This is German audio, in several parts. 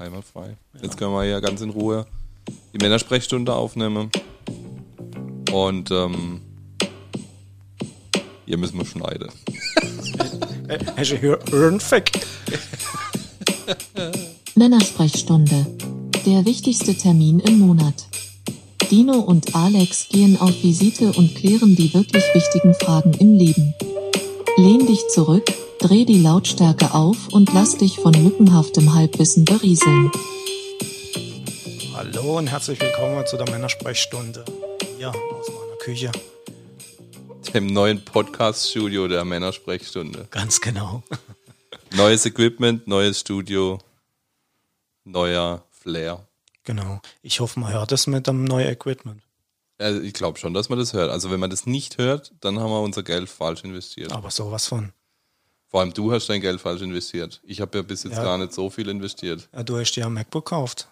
Einwandfrei. Jetzt können wir ja ganz in Ruhe die Männersprechstunde aufnehmen. Und ähm, hier müssen wir schneiden. Hast du Hirnfick? Männersprechstunde. Der wichtigste Termin im Monat. Dino und Alex gehen auf Visite und klären die wirklich wichtigen Fragen im Leben. Lehn dich zurück, dreh die Lautstärke auf und lass dich von lückenhaftem Halbwissen berieseln. Hallo und herzlich willkommen zu der Männersprechstunde. Hier aus meiner Küche. Dem neuen Podcast-Studio der Männersprechstunde. Ganz genau. Neues Equipment, neues Studio, neuer Flair. Genau. Ich hoffe, man hört es mit dem neuen Equipment. Also ich glaube schon, dass man das hört. Also wenn man das nicht hört, dann haben wir unser Geld falsch investiert. Aber sowas von. Vor allem du hast dein Geld falsch investiert. Ich habe ja bis jetzt Ja. gar nicht so viel investiert. Ja, du hast dir ein MacBook gekauft.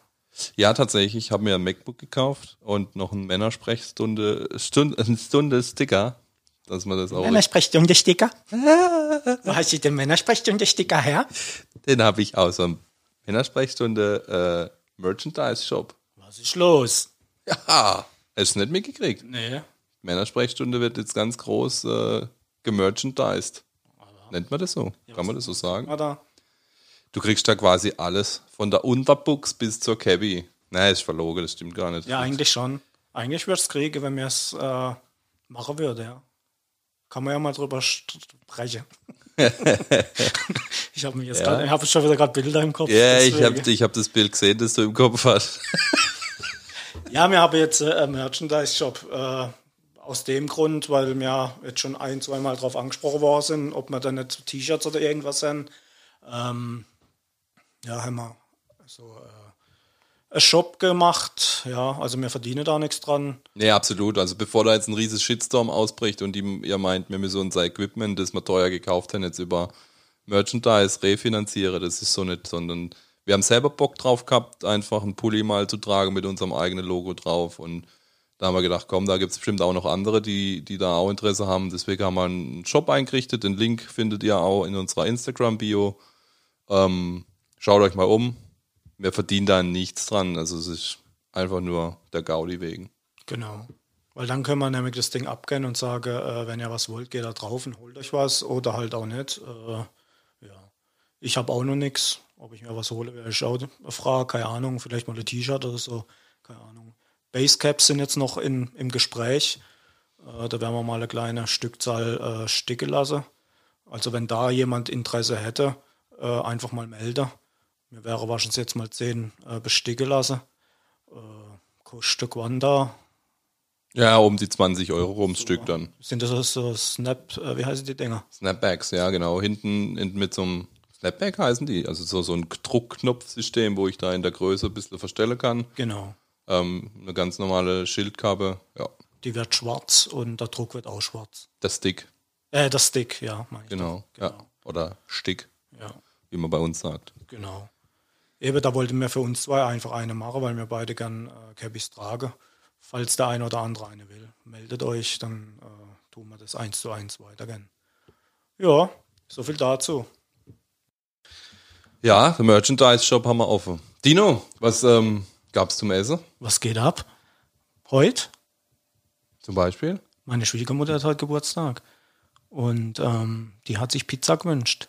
Ja, tatsächlich. Ich habe mir ein MacBook gekauft und noch ein Männersprechstunde, Stunde, eine Stunde Sticker, dass man das auch. Männersprechstunde Sticker. Wo hast du den Männersprechstunde Sticker her? Den habe ich aus einem Männersprechstunde äh, Merchandise Shop. Was ist los? Ja, du nicht mitgekriegt. Nee. Männersprechstunde wird jetzt ganz groß äh, gemerchandised. Nennt man das so? Kann man das so sagen? Oder? Du kriegst da quasi alles, von der Unterbuchs bis zur Cabby. Nein, ist verlogen, das stimmt gar nicht. Ja, eigentlich schon. Eigentlich würde es kriegen, wenn wir es äh, machen würde, ja. Kann man ja mal drüber sprechen. ich habe jetzt Ja. grad- ich habe schon wieder gerade Bilder im Kopf. Ja, ich deswegen. habe ich hab das Bild gesehen, das du im Kopf hast. Ja, wir haben jetzt äh, einen Merchandise-Shop. Äh, aus dem Grund, weil wir jetzt schon ein, zweimal darauf angesprochen worden sind, ob wir dann nicht T-Shirts oder irgendwas sind. Ähm, ja, haben wir so äh, einen Shop gemacht. Ja, also wir verdienen da nichts dran. Nee, absolut. Also bevor da jetzt ein riesiges Shitstorm ausbricht und die, ihr meint, wir müssen unser Equipment, das wir teuer gekauft haben, jetzt über Merchandise refinanzieren, das ist so nicht, sondern wir haben selber Bock drauf gehabt, einfach einen Pulli mal zu tragen mit unserem eigenen Logo drauf und da haben wir gedacht, komm, da gibt es bestimmt auch noch andere, die, die da auch Interesse haben. Deswegen haben wir einen Shop eingerichtet. Den Link findet ihr auch in unserer Instagram-Bio. Ähm, schaut euch mal um. Wir verdienen da nichts dran. Also es ist einfach nur der Gaudi wegen. Genau. Weil dann können wir nämlich das Ding abgehen und sagen, äh, wenn ihr was wollt, geht da drauf und holt euch was oder halt auch nicht. Äh, ja. Ich habe auch noch nichts. Ob ich mir was hole, wäre ich auch eine Frage. Keine Ahnung. Vielleicht mal ein T-Shirt oder so. Keine Ahnung. Basecaps sind jetzt noch in, im Gespräch. Äh, da werden wir mal eine kleine Stückzahl äh, sticken lassen. Also wenn da jemand Interesse hätte, äh, einfach mal melden. Mir wäre wahrscheinlich jetzt mal 10 äh, besticken lassen. Äh, kostet Quanda Ja, um die 20 Euro ums Stück dann. sind das so- so Snap, äh, wie heißen die Dinger? Snapbacks, ja genau. Hinten, hinten mit so einem Snapback heißen die. Also so, so ein Druckknopfsystem, wo ich da in der Größe ein bisschen verstellen kann. Genau. Ähm, eine ganz normale Schildkappe. Ja, Die wird schwarz und der Druck wird auch schwarz. der Stick, Äh, der Stick, ja, genau. doch. Ja. Oder Stick, Ja, wie man bei uns sagt. genau. Eben, da wollten wir für uns zwei einfach eine machen, weil wir beide gern äh, Cabbies tragen. Falls der eine oder andere eine will, meldet euch, dann äh, tun wir das eins zu eins weitergehen. Ja, so viel dazu. Ja, der Merchandise-Shop haben wir offen. Dino, was ähm, gab's zum Essen Was geht ab? Heute? zum Beispiel? Meine Schwiegermutter hat heute Geburtstag. Und ähm, die hat sich Pizza gewünscht.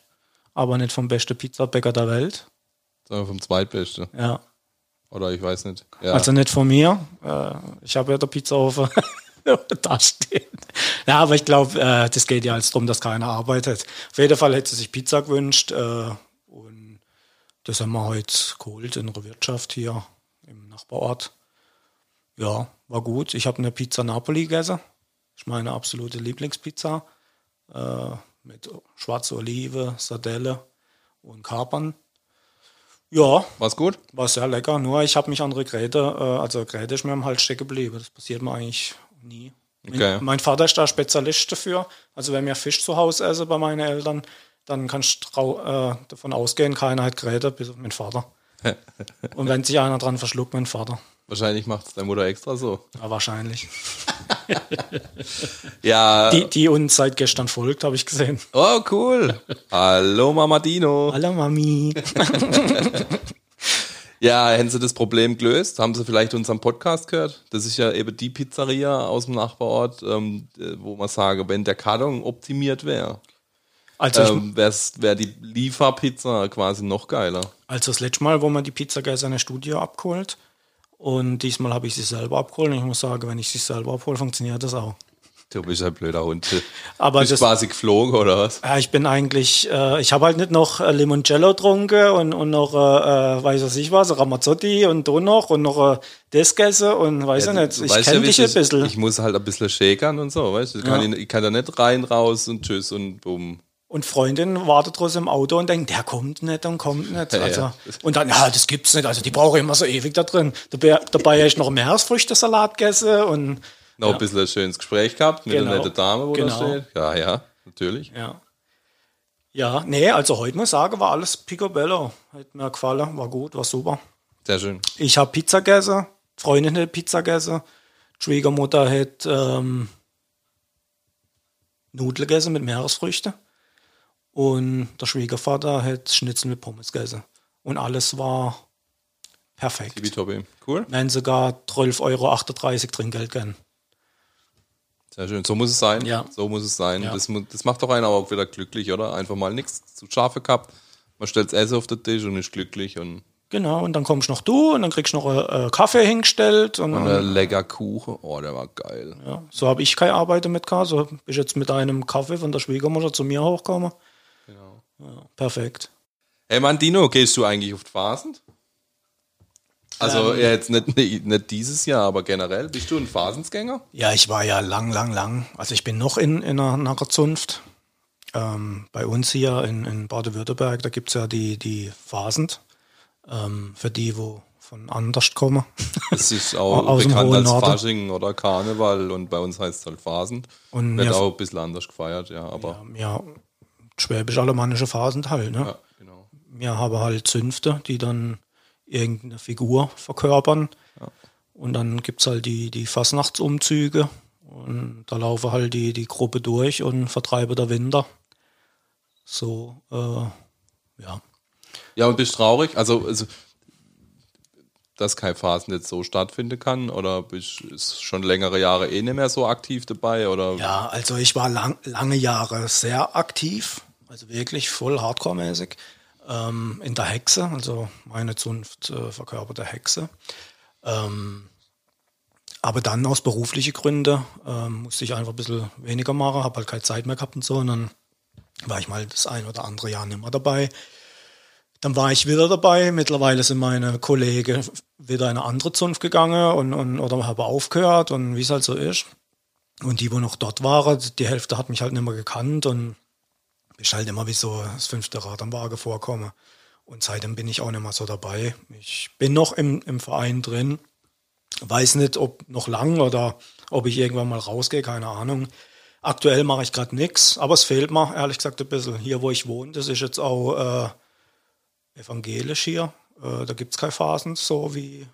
Aber nicht vom besten Pizzabäcker der Welt. Wir vom Zweitbeste. Ja. Oder ich weiß nicht. Ja. Also nicht von mir. Äh, ich habe ja der Pizzaofen da stehen. Ja, aber ich glaube, äh, das geht ja als darum, dass keiner arbeitet. Auf jeden Fall hätte sie sich Pizza gewünscht. Äh, und das haben wir heute geholt in der Wirtschaft hier Nachbarort. Ja, war gut. Ich habe eine Pizza Napoli gegessen. Ist meine absolute Lieblingspizza. Äh, mit schwarzer Olive, Sardelle und Kapern. Ja, War's gut? war sehr lecker, nur ich habe mich an Regrete, äh, also Regrete ist mir am Hals stecken geblieben. Das passiert mir eigentlich nie. Okay. Mein, mein Vater ist da Spezialist dafür. Also wenn wir Fisch zu Hause essen bei meinen Eltern, dann kannst du äh, davon ausgehen, keiner hat Geräte, bis auf mein Vater. Und wenn sich einer dran verschluckt, mein Vater. Wahrscheinlich macht's deine Mutter extra so. Ja, wahrscheinlich. Ja. Die, die uns seit gestern folgt, habe ich gesehen. Oh, cool. Hallo Mama Dino. Hallo Mami. Ja, hätten Sie das Problem gelöst? Haben Sie vielleicht unseren Podcast gehört? Das ist ja eben die Pizzeria aus dem Nachbarort, ähm, wo man sage, wenn der Karton optimiert wäre, Also, ich- ähm, wäre wär die Lieferpizza quasi noch geiler. Also das letzte Mal, wo man die Pizza gleich in der Studio abgeholt und diesmal habe ich sie selber abgeholt und ich muss sagen, wenn ich sie selber abhole, funktioniert das auch. Du bist ein blöder Hund. Aber bist das, quasi geflogen oder was? ja, ich bin eigentlich, äh, ich habe halt nicht noch äh, Limoncello getrunken und, und noch, äh, äh, weiß was ich was, Ramazzotti und da noch und noch äh, das gegessen und weiß ja, nicht, Du ich kenne dich ein bisschen. Ich muss halt ein bisschen shakern und so, weißt du? Ich kann, ich kann da nicht rein, raus und tschüss und bumm. Und Freundin wartet draußen im Auto und denkt, der kommt nicht und kommt nicht. Ja, Also, ja. Und dann, ja, das gibt's nicht. Also die brauche immer so ewig da drin. Dabei, dabei habe ich noch Meeresfrüchtesalat gegessen und Noch ein bisschen ein schönes Gespräch gehabt mit Genau. der nette Dame, wo Genau. da steht. Ja, ja, natürlich. ja. Ja, nee, also heute muss ich sagen, war alles picobello. Hat mir gefallen, war gut, war super. Sehr schön. Ich habe Pizza gegessen, Freundin hat Pizza gegessen, Schwiegermutter hat ähm, Nudeln gegessen mit Meeresfrüchten und der Schwiegervater hat Schnitzel mit Pommes gegessen. Und alles war perfekt. Tibi Cool. Haben sogar 12,38 Euro Trinkgeld gegeben. Sehr schön. So muss es sein. Ja. So muss es sein. Ja. Das, das macht doch einen aber auch wieder glücklich, oder? Einfach mal nichts zu scharfe gehabt. Man stellt Essen auf den Tisch und ist glücklich und, Genau, und dann kommst noch du und dann kriegst du noch einen äh, Kaffee hingestellt. Und, und ein lecker Kuchen. Oh, der war geil. ja, so habe ich keine Arbeit mit gehabt. So bist jetzt mit einem Kaffee von der Schwiegermutter zu mir hochgekommen. Ja, perfekt. Hey Mann, Dino, gehst du eigentlich auf die Phasen? Also Ähm. ja, jetzt nicht, nicht, dieses Jahr, aber generell. Bist du ein Phasensgänger? Ja, ich war ja lang, lang, lang. Also ich bin noch in, in einer, einer Zunft. Ähm, bei uns hier in, in Baden-Württemberg, da gibt es ja die, die Phasend. Ähm, für die, wo von anders kommen. Das ist auch bekannt als Norden. Fasching oder Karneval und bei uns heißt es halt Phasen. Und Wird auch ein bisschen anders gefeiert, ja, aber ja, schwäbisch-alemannische Phasend halt. Ne? ja, genau. Wir haben halt Zünfte, die dann irgendeine Figur verkörpern. Und dann gibt es halt die, die Fastnachtsumzüge. Und da laufen halt die, die Gruppe durch und vertreibe der Winter. So, äh, ja. Ja, und bist traurig? Also, also dass kein Phasen jetzt so stattfinden kann? Oder bist ist schon längere Jahre eh nicht mehr so aktiv dabei? Oder Ja, also ich war lang, lange Jahre sehr aktiv, also wirklich voll Hardcore-mäßig. Ähm, in der Hexe, also meine Zunft äh, verkörperte Hexe. Ähm, aber dann aus beruflichen Gründen ähm, musste ich einfach ein bisschen weniger machen, habe halt keine Zeit mehr gehabt und so. Und dann war ich mal das ein oder andere Jahr nicht mehr dabei. Dann war ich wieder dabei. Mittlerweile sind meine Kollegen wieder in eine andere Zunft gegangen und, und oder habe aufgehört und wie es halt so ist. Und die, wo noch dort waren, die Hälfte hat mich halt nicht mehr gekannt und ist halt immer wie so das fünfte Rad am Wagen vorkomme. Und seitdem bin ich auch nicht mehr so dabei. Ich bin noch im, im Verein drin. Weiß nicht, ob noch lang oder ob ich irgendwann mal rausgehe, keine Ahnung. Aktuell mache ich gerade nichts, aber es fehlt mir, ehrlich gesagt, ein bisschen. Hier, wo ich wohne, das ist jetzt auch äh, evangelisch hier. Äh, da gibt es keine Phasen so wie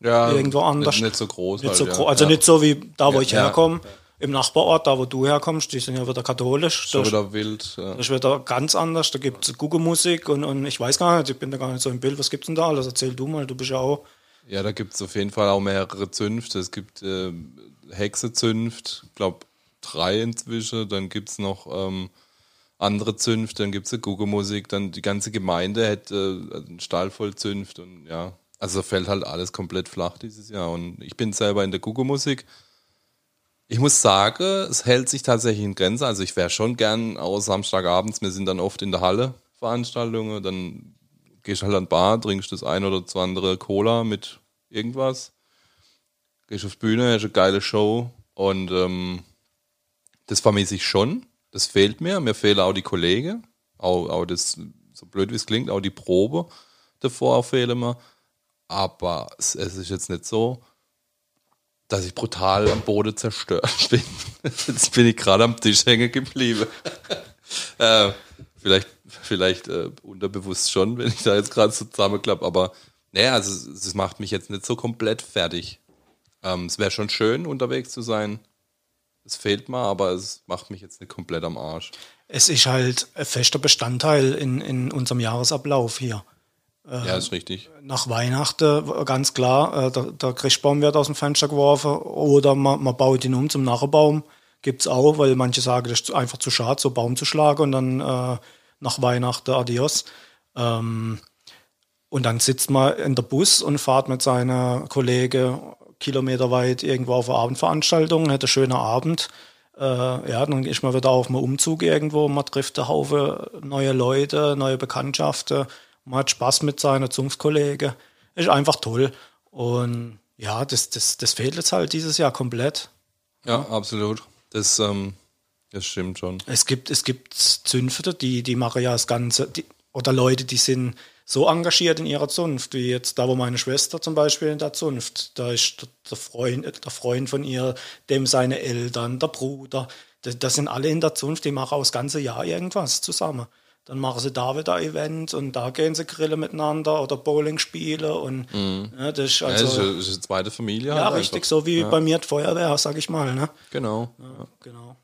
ja, irgendwo anders. Nicht, nicht so groß. nicht halt, so ja. gro- also ja. nicht so wie da, wo ich herkomme. Im Nachbarort, da wo du herkommst, die sind ja wieder katholisch. So wieder wild. Ja. das ist wieder ganz anders. Da gibt es Google-Musik und, und ich weiß gar nicht, ich bin da gar nicht so im Bild. Was gibt's denn da alles? Erzähl du mal, du bist ja auch. Ja, da gibt es auf jeden Fall auch mehrere Zünfte. Es gibt äh, Hexezünft, ich glaube drei inzwischen. Dann gibt es noch ähm, andere Zünfte, dann gibt es Google-Musik, dann die ganze Gemeinde hat äh, einen Stall voll Zünft und ja. Also fällt halt alles komplett flach dieses Jahr. Und ich bin selber in der Google-Musik. Ich muss sagen, es hält sich tatsächlich in Grenzen. Also ich wäre schon gern auch Samstagabends, wir sind dann oft in der Halle Veranstaltungen, dann gehst halt an die Bar, trinkst das ein oder zwei andere Cola mit irgendwas, gehst auf die Bühne, hast eine geile Show und ähm, das vermisse ich schon. Das fehlt mir. Mir fehlen auch die Kollegen, auch, auch das, so blöd wie es klingt, auch die Probe davor fehlen mir. Aber es, es ist jetzt nicht so, dass ich brutal am Boden zerstört bin. Jetzt bin ich gerade am Tisch hängen geblieben. äh, vielleicht vielleicht äh, unterbewusst schon, wenn ich da jetzt gerade so zusammenklappe, aber naja, also es, es macht mich jetzt nicht so komplett fertig. Ähm, es wäre schon schön, unterwegs zu sein. Es fehlt mir, aber es macht mich jetzt nicht komplett am Arsch. Es ist halt ein fester Bestandteil in, in unserem Jahresablauf hier. Ja, ist richtig. Nach Weihnachten, ganz klar, äh, der, der Christbaum wird aus dem Fenster geworfen oder man, man baut ihn um zum Nachbarbaum. Gibt's auch, weil manche sagen, das ist einfach zu schade, so Baum zu schlagen und dann äh, nach Weihnachten adios. Ähm, und dann sitzt man in der Bus und fahrt mit seiner Kollege kilometerweit irgendwo auf eine Abendveranstaltung, hat einen schönen Abend. Äh, ja, dann ist man wieder auf einem Umzug irgendwo, man trifft einen Haufen neue Leute, neue Bekanntschaften, man hat Spaß mit seiner Zunftkollege. Ist einfach toll. Und ja, das, das, das fehlt jetzt halt dieses Jahr komplett. Ja, absolut. Das, ähm, das stimmt schon. Es gibt, es gibt Zünfte, die, die machen ja das Ganze, die, oder Leute, die sind so engagiert in ihrer Zunft, wie jetzt da, wo meine Schwester zum Beispiel in der Zunft, da ist der Freund, der Freund von ihr, dem seine Eltern, der Bruder, das, das sind alle in der Zunft, die machen auch das ganze Jahr irgendwas zusammen. Dann machen sie da wieder Event und da gehen sie grillen miteinander oder Bowling spielen und Mhm. ja, das ist Ja, also eine- das ist eine zweite Familie. ja, halt richtig, einfach. so wie ja. bei mir die Feuerwehr, sag ich mal, ne? Genau. Ja, genau.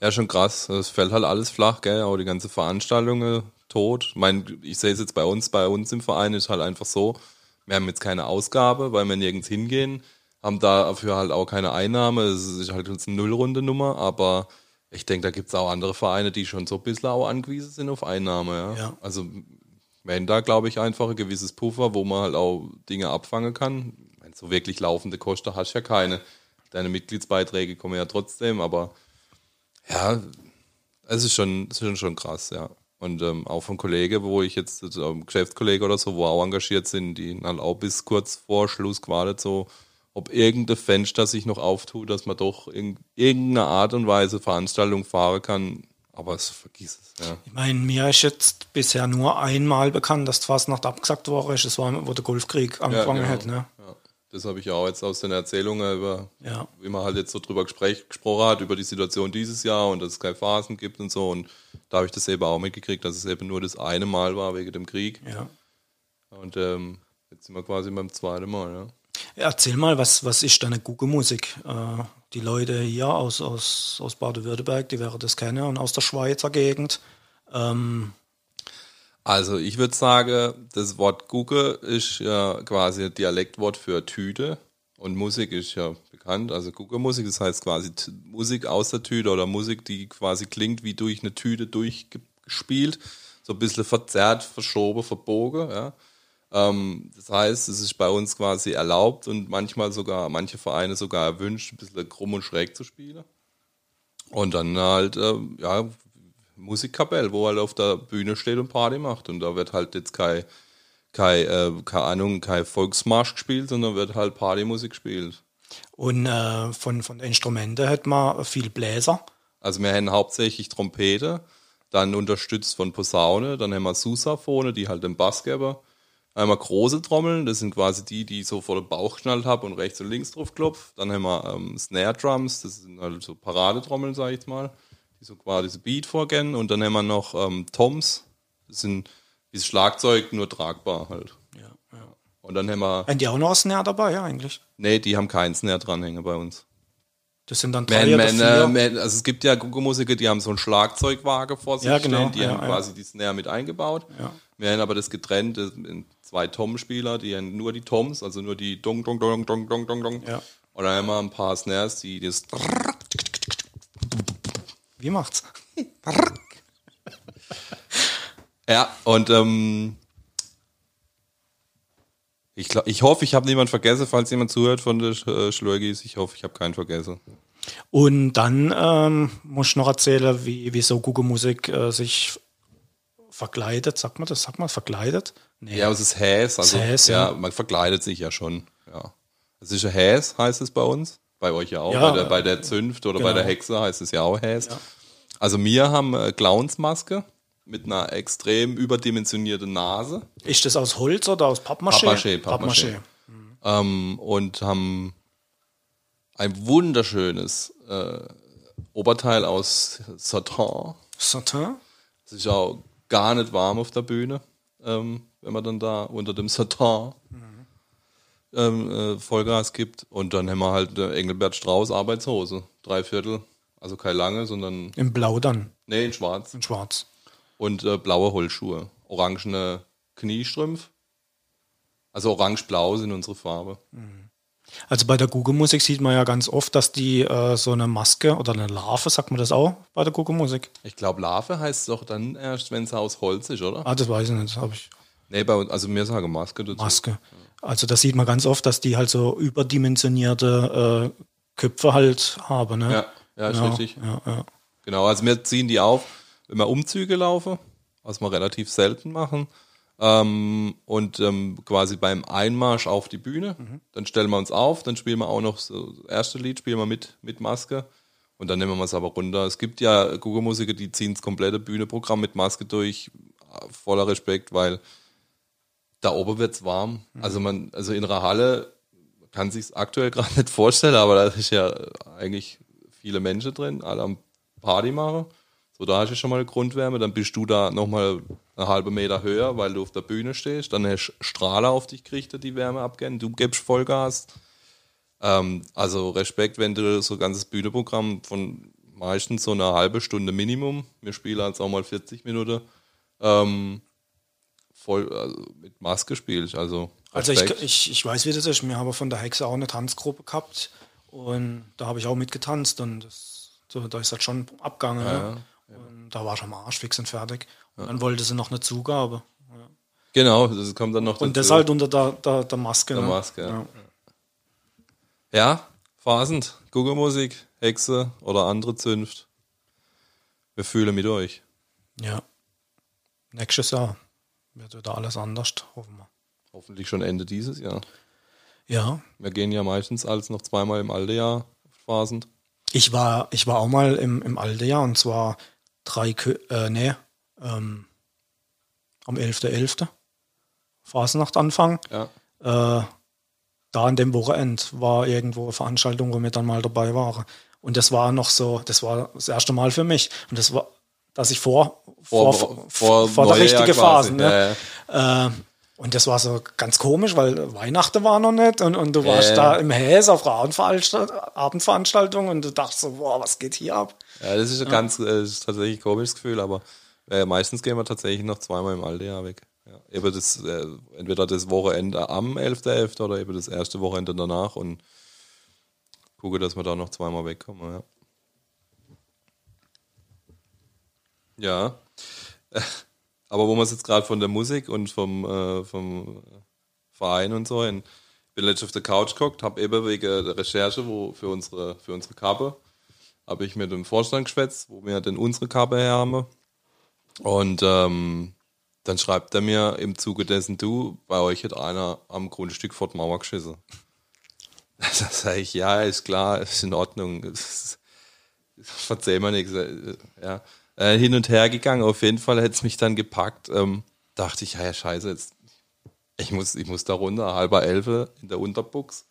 Ja, schon krass. Es fällt halt alles flach, gell? Auch die ganze Veranstaltungen tot. Ich meine, ich sehe es jetzt bei uns, bei uns im Verein ist halt einfach so, wir haben jetzt keine Ausgabe, weil wir nirgends hingehen, haben dafür halt auch keine Einnahme. Es ist halt eine Nullrunde Nummer, aber ich denke, da gibt es auch andere Vereine, die schon so ein bisschen auch angewiesen sind auf Einnahme, ja. Ja. Also wenn da, glaube ich, einfach ein gewisses Puffer, wo man halt auch Dinge abfangen kann. Meine, so wirklich laufende Kosten hast du ja keine. Deine Mitgliedsbeiträge kommen ja trotzdem, aber ja, es ist schon, es ist schon, krass, ja. Und ähm, auch von Kollegen, wo ich jetzt, ähm, Geschäftskollege oder so, wo auch engagiert sind, die dann auch bis kurz vor Schluss gewartet, so, ob irgendein Fenster sich noch auftut, dass man doch in irgendeiner Art und Weise Veranstaltung fahren kann. Aber es vergiss es, ja. Ich meine, mir ist jetzt bisher nur einmal bekannt, dass die Fastnacht abgesagt worden ist. Das war, wo der Golfkrieg angefangen genau. hat, ne? Ja. Das habe ich ja auch jetzt aus den Erzählungen über, Ja. wie man halt jetzt so drüber gespräch, gesprochen hat, über die Situation dieses Jahr und dass es keine Phasen gibt und so. Und da habe ich das eben auch mitgekriegt, dass es eben nur das eine Mal war wegen dem Krieg. Ja. Und ähm, jetzt sind wir quasi beim zweiten Mal, ja. Erzähl mal, was, was ist deine Google-Musik? Äh, die Leute hier aus, aus, aus Baden-Württemberg, die werden das kennen und aus der Schweizer Gegend. Ähm, Also ich würde sagen, das Wort Gucke ist ja quasi ein Dialektwort für Tüte und Musik ist ja bekannt. Also Gucke-Musik, das heißt quasi Musik aus der Tüte oder Musik, die quasi klingt wie durch eine Tüte durchgespielt, so ein bisschen verzerrt, verschoben, verbogen. Ja. Ähm, das heißt, es ist bei uns quasi erlaubt und manchmal sogar, manche Vereine sogar erwünscht, ein bisschen krumm und schräg zu spielen. Und dann halt, ähm, ja, Musikkapelle, wo halt auf der Bühne steht und Party macht. Und da wird halt jetzt kein, kein, äh, keine Ahnung, kein Volksmarsch gespielt, sondern wird halt Partymusik gespielt. und äh, von, von den Instrumenten hat man viel Bläser. Also wir haben hauptsächlich Trompete, dann unterstützt von Posaune, dann haben wir Sousaphone, die halt den Bass geben. Einmal große Trommeln, das sind quasi die, die ich so vor den Bauch geschnallt habe und rechts und links drauf klopf. Dann haben wir ähm, Snare Drums, das sind halt so Paradetrommeln, sag ich jetzt mal, die so quasi so Beat vorgehen. Und dann haben wir noch ähm, Toms, das sind wie das Schlagzeug, nur tragbar halt. Ja, ja. Und dann haben wir, Haben die auch noch ein Snare dabei, ja, eigentlich? nee, die haben keinen Snare dranhängen bei uns. Das sind dann drei Man, oder man, vier. äh, man, also es gibt ja Google-Musiker, die haben so einen Schlagzeugwagen vor sich Ja, genau, stehen, die ja, haben ja. quasi die Snare mit eingebaut. Ja. Wir haben aber das getrennt zwei Tom-Spieler, die nur die Toms, also nur die Dong, Dong, Dong, Dong, Dong, Dong, Dong. Ja. Haben wir ein paar Snares, die das Wie macht's? Ja, und ähm, ich, glaub, ich hoffe, ich habe niemand vergessen, falls jemand zuhört von der Sch- äh, Schlurgis. Ich hoffe, ich habe keinen vergessen. Und dann ähm, muss ich noch erzählen, wie, wie so Google-Musik äh, sich verkleidet. Sagt man das? Sagt man verkleidet? Nee. Ja, aber es ist Häs. Also, Häs, ja. man verkleidet sich ja schon. Ja. Es ist Häs, heißt es bei uns. Bei euch ja auch. Ja, bei, der, bei der Zünft oder bei genau. der Hexe heißt es ja auch Häs. Ja. Also wir haben äh, Clownsmaske mit einer extrem überdimensionierten Nase. Ist das aus Holz oder aus Pappmaché? Pappmaché, Pappmaché. ähm, und haben ein wunderschönes äh, Oberteil aus Satin. Satin? Es ist auch gar nicht warm auf der Bühne, ähm, wenn man dann da unter dem Satin ähm, äh, Vollgas gibt. Und dann haben wir halt äh, Engelbert Strauß Arbeitshose, drei Viertel, also keine lange, sondern In Blau dann, nee in Schwarz in Schwarz. und äh, blaue Holzschuhe, orangene Kniestrümpf. Also orange-blau sind unsere Farbe. Also bei der Google-Musik sieht man ja ganz oft, dass die äh, so eine Maske oder eine Larve, sagt man das auch bei der Google-Musik? Ich glaube, Larve heißt es doch dann erst, wenn es aus Holz ist, oder? Ah, das weiß ich nicht, das habe ich. Nee, bei uns, also wir sagen Maske dazu. Maske. Also das sieht man ganz oft, dass die halt so überdimensionierte äh, Köpfe halt haben. Ne? Ja, ja, ist ja, richtig. Ja, ja. Genau, also wir ziehen die auf, wenn wir Umzüge laufen, was wir relativ selten machen. Ähm, und ähm, quasi beim Einmarsch auf die Bühne, dann stellen wir uns auf, dann spielen wir auch noch so das erste Lied, spielen wir mit, mit Maske und dann nehmen wir es aber runter. Es gibt ja Google-Musiker, die ziehen das komplette Bühneprogramm mit Maske durch, voller Respekt, weil da oben wird's warm. Also man, also in einer Halle kann sich's aktuell gerade nicht vorstellen, aber da ist ja eigentlich viele Menschen drin, alle am Party machen. So, da hast du schon mal eine Grundwärme, dann bist du da nochmal eine halbe Meter höher, weil du auf der Bühne stehst, dann hast du Strahler auf dich gerichtet, die Wärme abgehen, du gibst Vollgas. Ähm, also Respekt, wenn du so ein ganzes Bühneprogramm von meistens so eine halbe Stunde Minimum, wir spielen jetzt auch mal 40 Minuten, ähm, voll also mit Maske spielst. Also, Also ich, ich, ich weiß, wie das ist. Wir haben von der Hexe auch eine Tanzgruppe gehabt und da habe ich auch mitgetanzt und das, so, da ist das schon abgegangen. ne? Und da war ich am Arsch fix und fertig. Und dann wollte sie noch eine Zugabe. genau, das kommt dann noch Und das dazu. halt unter der, der, der Maske. Der ne? Maske, ja. Ja, phasend. Google-Musik, Hexe oder andere Zünft. Wir fühlen mit euch. ja. Nächstes Jahr wird wieder alles anders, hoffen wir. Hoffentlich schon Ende dieses Jahr. Ja, Wir gehen ja meistens als noch zweimal im alte Jahr phasend. Ich war, ich war auch mal im, im Aldejahr und zwar drei, Kö äh, nee, ähm, am 11.11. Fasnacht Anfang. Ja. Äh, da an dem Wochenende war irgendwo eine Veranstaltung, wo wir dann mal dabei waren. Und das war noch so, das war das erste Mal für mich. Und das war, dass ich vor, vor, vor, vor, der Neujahr richtigen. Phase. Ne? Ja, ja. Äh, und das war so ganz komisch, weil Weihnachten war noch nicht und, und du warst Ja. da im Häs auf Abendveranstalt- Abendveranstaltung und du dachtest so, boah, was geht hier ab? Ja, das ist ein ganz, äh, das ist tatsächlich ein komisches Gefühl, aber äh, meistens gehen wir tatsächlich noch zweimal im alten Jahr weg. Ja. Eben das, äh, entweder das Wochenende am 11.11. oder eben das erste Wochenende danach und gucke, dass wir da noch zweimal wegkommen. Ja. Ja. Aber wo wir es jetzt gerade von der Musik und vom, äh, vom Verein und so, in, bin letztens auf der Couch geguckt, habe eben wegen der Recherche wo für unsere, für unsere Kappe habe ich mit dem Vorstand geschwätzt, wo wir denn unsere Kappe her haben. Und ähm, dann schreibt er mir im Zuge dessen, du, bei euch hat einer am Grundstück vor die Mauer geschissen. Da sage ich, ja, ist klar, ist in Ordnung. Verzeih mir nichts. äh, Ja. Äh, hin und her gegangen, auf jeden Fall hätte es mich dann gepackt. Ähm, dachte ich, ja, ja, scheiße, jetzt, ich muss, ich muss da runter, halber Elfe in der Unterbuchs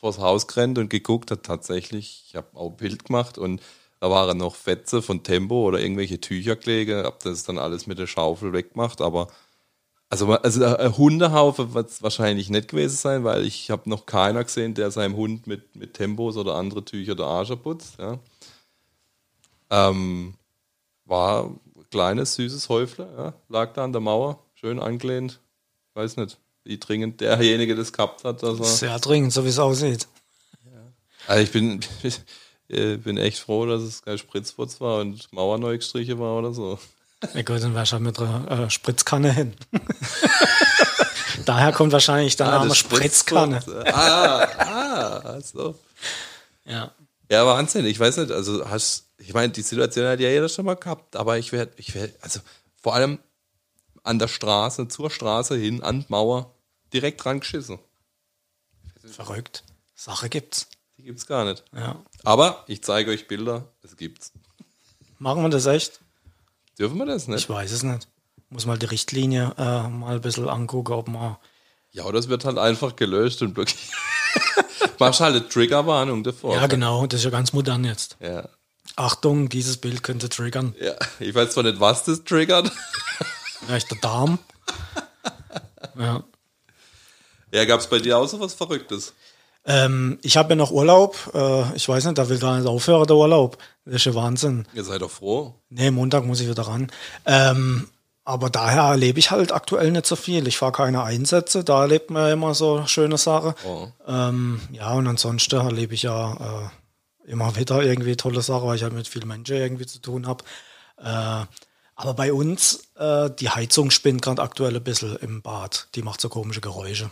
vors Haus gerannt und geguckt, hat tatsächlich, ich habe auch ein Bild gemacht und da waren noch Fetze von Tempo oder irgendwelche Tücherkläge, hab das dann alles mit der Schaufel weggemacht, aber also, also ein Hundehaufe wird es wahrscheinlich nicht gewesen sein, weil ich habe noch keiner gesehen, der seinem Hund mit, mit Tempos oder andere Tücher der Arsch putzt. Ja. Ähm, war ein kleines, süßes Häufle, ja. lag da an der Mauer, schön angelehnt. Weiß nicht, wie dringend derjenige das gehabt hat. Dass er, Sehr dringend, so wie es aussieht. also ich bin, äh, bin echt froh, dass es kein Spritzputz war und Mauer neu gestrichen war oder so. Ja gut, dann wärst du halt mit einer äh, Spritzkanne hin. Daher kommt wahrscheinlich der Name das Spritzkanne. Spritzputz. Ah, ah, so. Ja. Ja, Wahnsinn. Ich weiß nicht, also hast, ich meine, die Situation hat ja jeder schon mal gehabt, aber ich werde, ich werde, also vor allem an der Straße, zur Straße hin, an die Mauer, direkt dran geschissen. Verrückt. Sache gibt's. Die gibt's gar nicht. Ja. Aber ich zeige euch Bilder, es gibt's. Machen wir das echt? Dürfen wir das nicht? Ich weiß es nicht. Muss mal die Richtlinie äh, mal ein bisschen angucken, ob man. Ja, oder es wird halt einfach gelöscht und blockiert. Machst halt eine Triggerwarnung davor. Ja, genau, das ist ja ganz modern jetzt. Ja. Achtung, dieses Bild könnte triggern. ja. Ich weiß zwar nicht, was das triggert. Vielleicht der Darm. Ja. Ja, gab's bei dir auch so was Verrücktes? Ähm, ich habe ja noch Urlaub. Äh, ich weiß nicht, da will gar nicht aufhören, der Urlaub. Das ist ja Wahnsinn. Ihr seid doch froh. Nee, Montag muss ich wieder ran. Ähm, Aber daher erlebe ich halt aktuell nicht so viel. Ich fahre keine Einsätze, da erlebt man ja immer so schöne Sachen. Oh. Ähm, ja, und ansonsten erlebe ich ja äh, immer wieder irgendwie tolle Sachen, weil ich halt mit vielen Menschen irgendwie zu tun habe. Äh, aber bei uns, äh, die Heizung spinnt gerade aktuell ein bisschen im Bad. Die macht so komische Geräusche.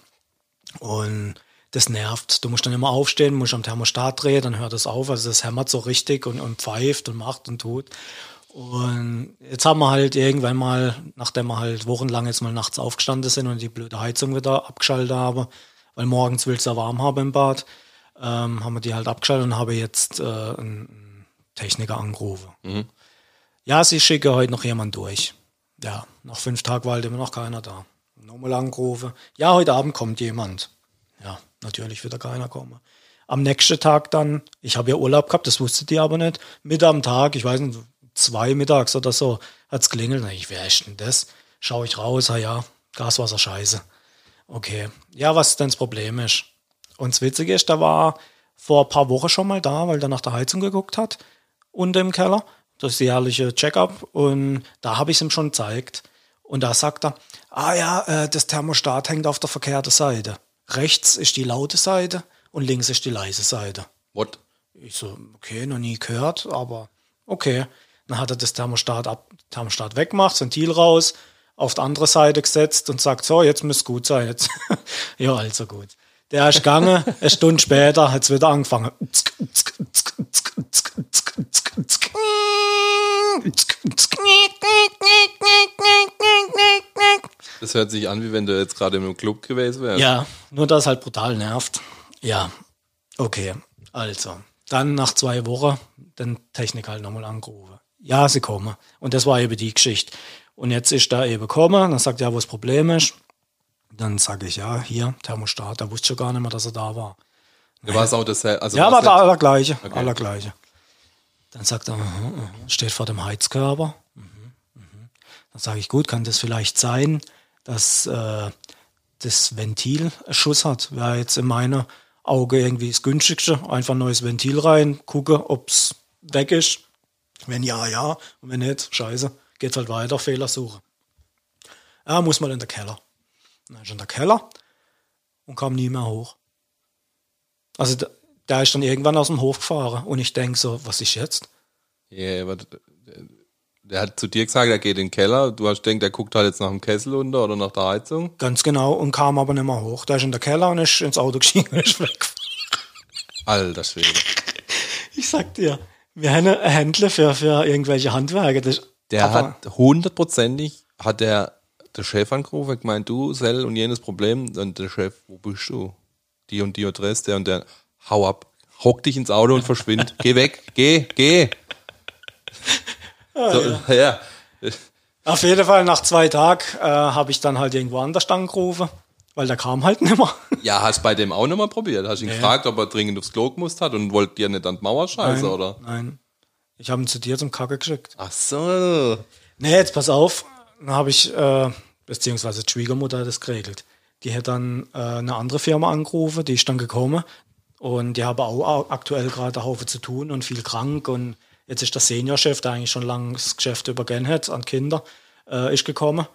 Und das nervt. Du musst dann immer aufstehen, musst am Thermostat drehen, dann hört es auf. Also das hämmert so richtig und, und pfeift und macht und tut. Und jetzt haben wir halt irgendwann mal, nachdem wir halt wochenlang jetzt mal nachts aufgestanden sind und die blöde Heizung wieder abgeschaltet haben, weil morgens willst du ja warm haben im Bad, ähm, haben wir die halt abgeschaltet und habe jetzt äh, einen Techniker angerufen. Ja, sie schicke heute noch jemand durch. Ja, nach fünf Tagen war halt immer noch keiner da. Nochmal angerufen. Ja, heute Abend kommt jemand. Ja, natürlich wird da keiner kommen. Am nächsten Tag dann, ich habe ja Urlaub gehabt, das wusste die aber nicht. Mit am Tag, ich weiß nicht, zwei mittags oder so, hat's klingelt. Na, ich, wer ist denn das? Schau ich raus, ah ja, Gaswasser scheiße. Okay. Ja, was denn das Problem ist? Und das Witzige ist, da war vor ein paar Wochen schon mal da, weil der nach der Heizung geguckt hat, unten im Keller. Das ist jährliche Check-up. Und da habe ich es ihm schon gezeigt. Und da sagt er, ah ja, äh, das Thermostat hängt auf der verkehrten Seite. Rechts ist die laute Seite und links ist die leise Seite. What? Ich so, okay, noch nie gehört, aber okay. Dann hat er das Thermostat ab, Thermostat weggemacht, Ventil raus, auf die andere Seite gesetzt und sagt, so, jetzt muss gut sein. Jetzt. ja, also gut. Der ist gegangen, eine Stunde später hat es wieder angefangen. Das hört sich an, wie wenn du jetzt gerade im Club gewesen wärst. Ja, nur das halt brutal nervt. Ja, okay. Also, dann nach zwei Wochen den Techniker halt nochmal angerufen. Ja, sie kommen. Und das war eben die Geschichte. Und jetzt ist da eben gekommen, dann sagt er, wo das Problem ist. Dann sage ich, ja, hier, Thermostat, da wusste schon gar nicht mehr, dass er da war. Du warst auch das, also Ja, war der allergleiche, Okay. allergleiche. Dann sagt er, mhm, mhm, steht vor dem Heizkörper. Mhm. Dann sage ich, gut, kann das vielleicht sein, dass äh, das Ventil einen Schuss hat? Wäre jetzt in meiner Auge irgendwie das günstigste. Einfach ein neues Ventil rein, gucke, ob's weg ist. Wenn ja, ja. Und wenn nicht, scheiße, geht's halt weiter, Fehlersuche. Ja, muss mal in der Keller. Dann ist er in der Keller und kam nie mehr hoch. Also da, der ist dann irgendwann aus dem Hof gefahren und ich denke so, was ist jetzt? Ja, aber d- der hat zu dir gesagt, er geht in den Keller. Du hast gedacht, er guckt halt jetzt nach dem Kessel unter oder nach der Heizung. Ganz genau und kam aber nicht mehr hoch. Der ist in der Keller und ist ins Auto gestiegen und ist weg. Alter Schwede. Ich sag dir, wir haben ein Händler für, für irgendwelche Handwerker. Das, Der hat hundertprozentig, hat der, der Chef angerufen, hat gemeint, du, Sel und jenes Problem. Und der Chef, wo bist du? Die und die Adresse, der und der, hau ab. Hock dich ins Auto und verschwind. geh weg, geh, geh. so, ja. Auf jeden Fall nach zwei Tagen äh, habe ich dann halt irgendwo anders angerufen, weil der kam halt nicht mehr. Ja, hast bei dem auch nochmal probiert. Hast ihn gefragt, ob er dringend aufs Klo gemusst hat und wollt dir nicht an die Mauer scheiße, Nein, oder? Nein. Ich habe ihn zu dir zum Kacke geschickt. Ach so. Nee, jetzt pass auf. Dann habe ich, äh, beziehungsweise die Schwiegermutter hat das geregelt. Die hat dann äh, eine andere Firma angerufen, die ist dann gekommen. Und die haben auch aktuell gerade einen Haufen zu tun und viel krank. Und jetzt ist der Seniorchef, der eigentlich schon lange das Geschäft übergeben hat an Kinder, äh, ist gekommen.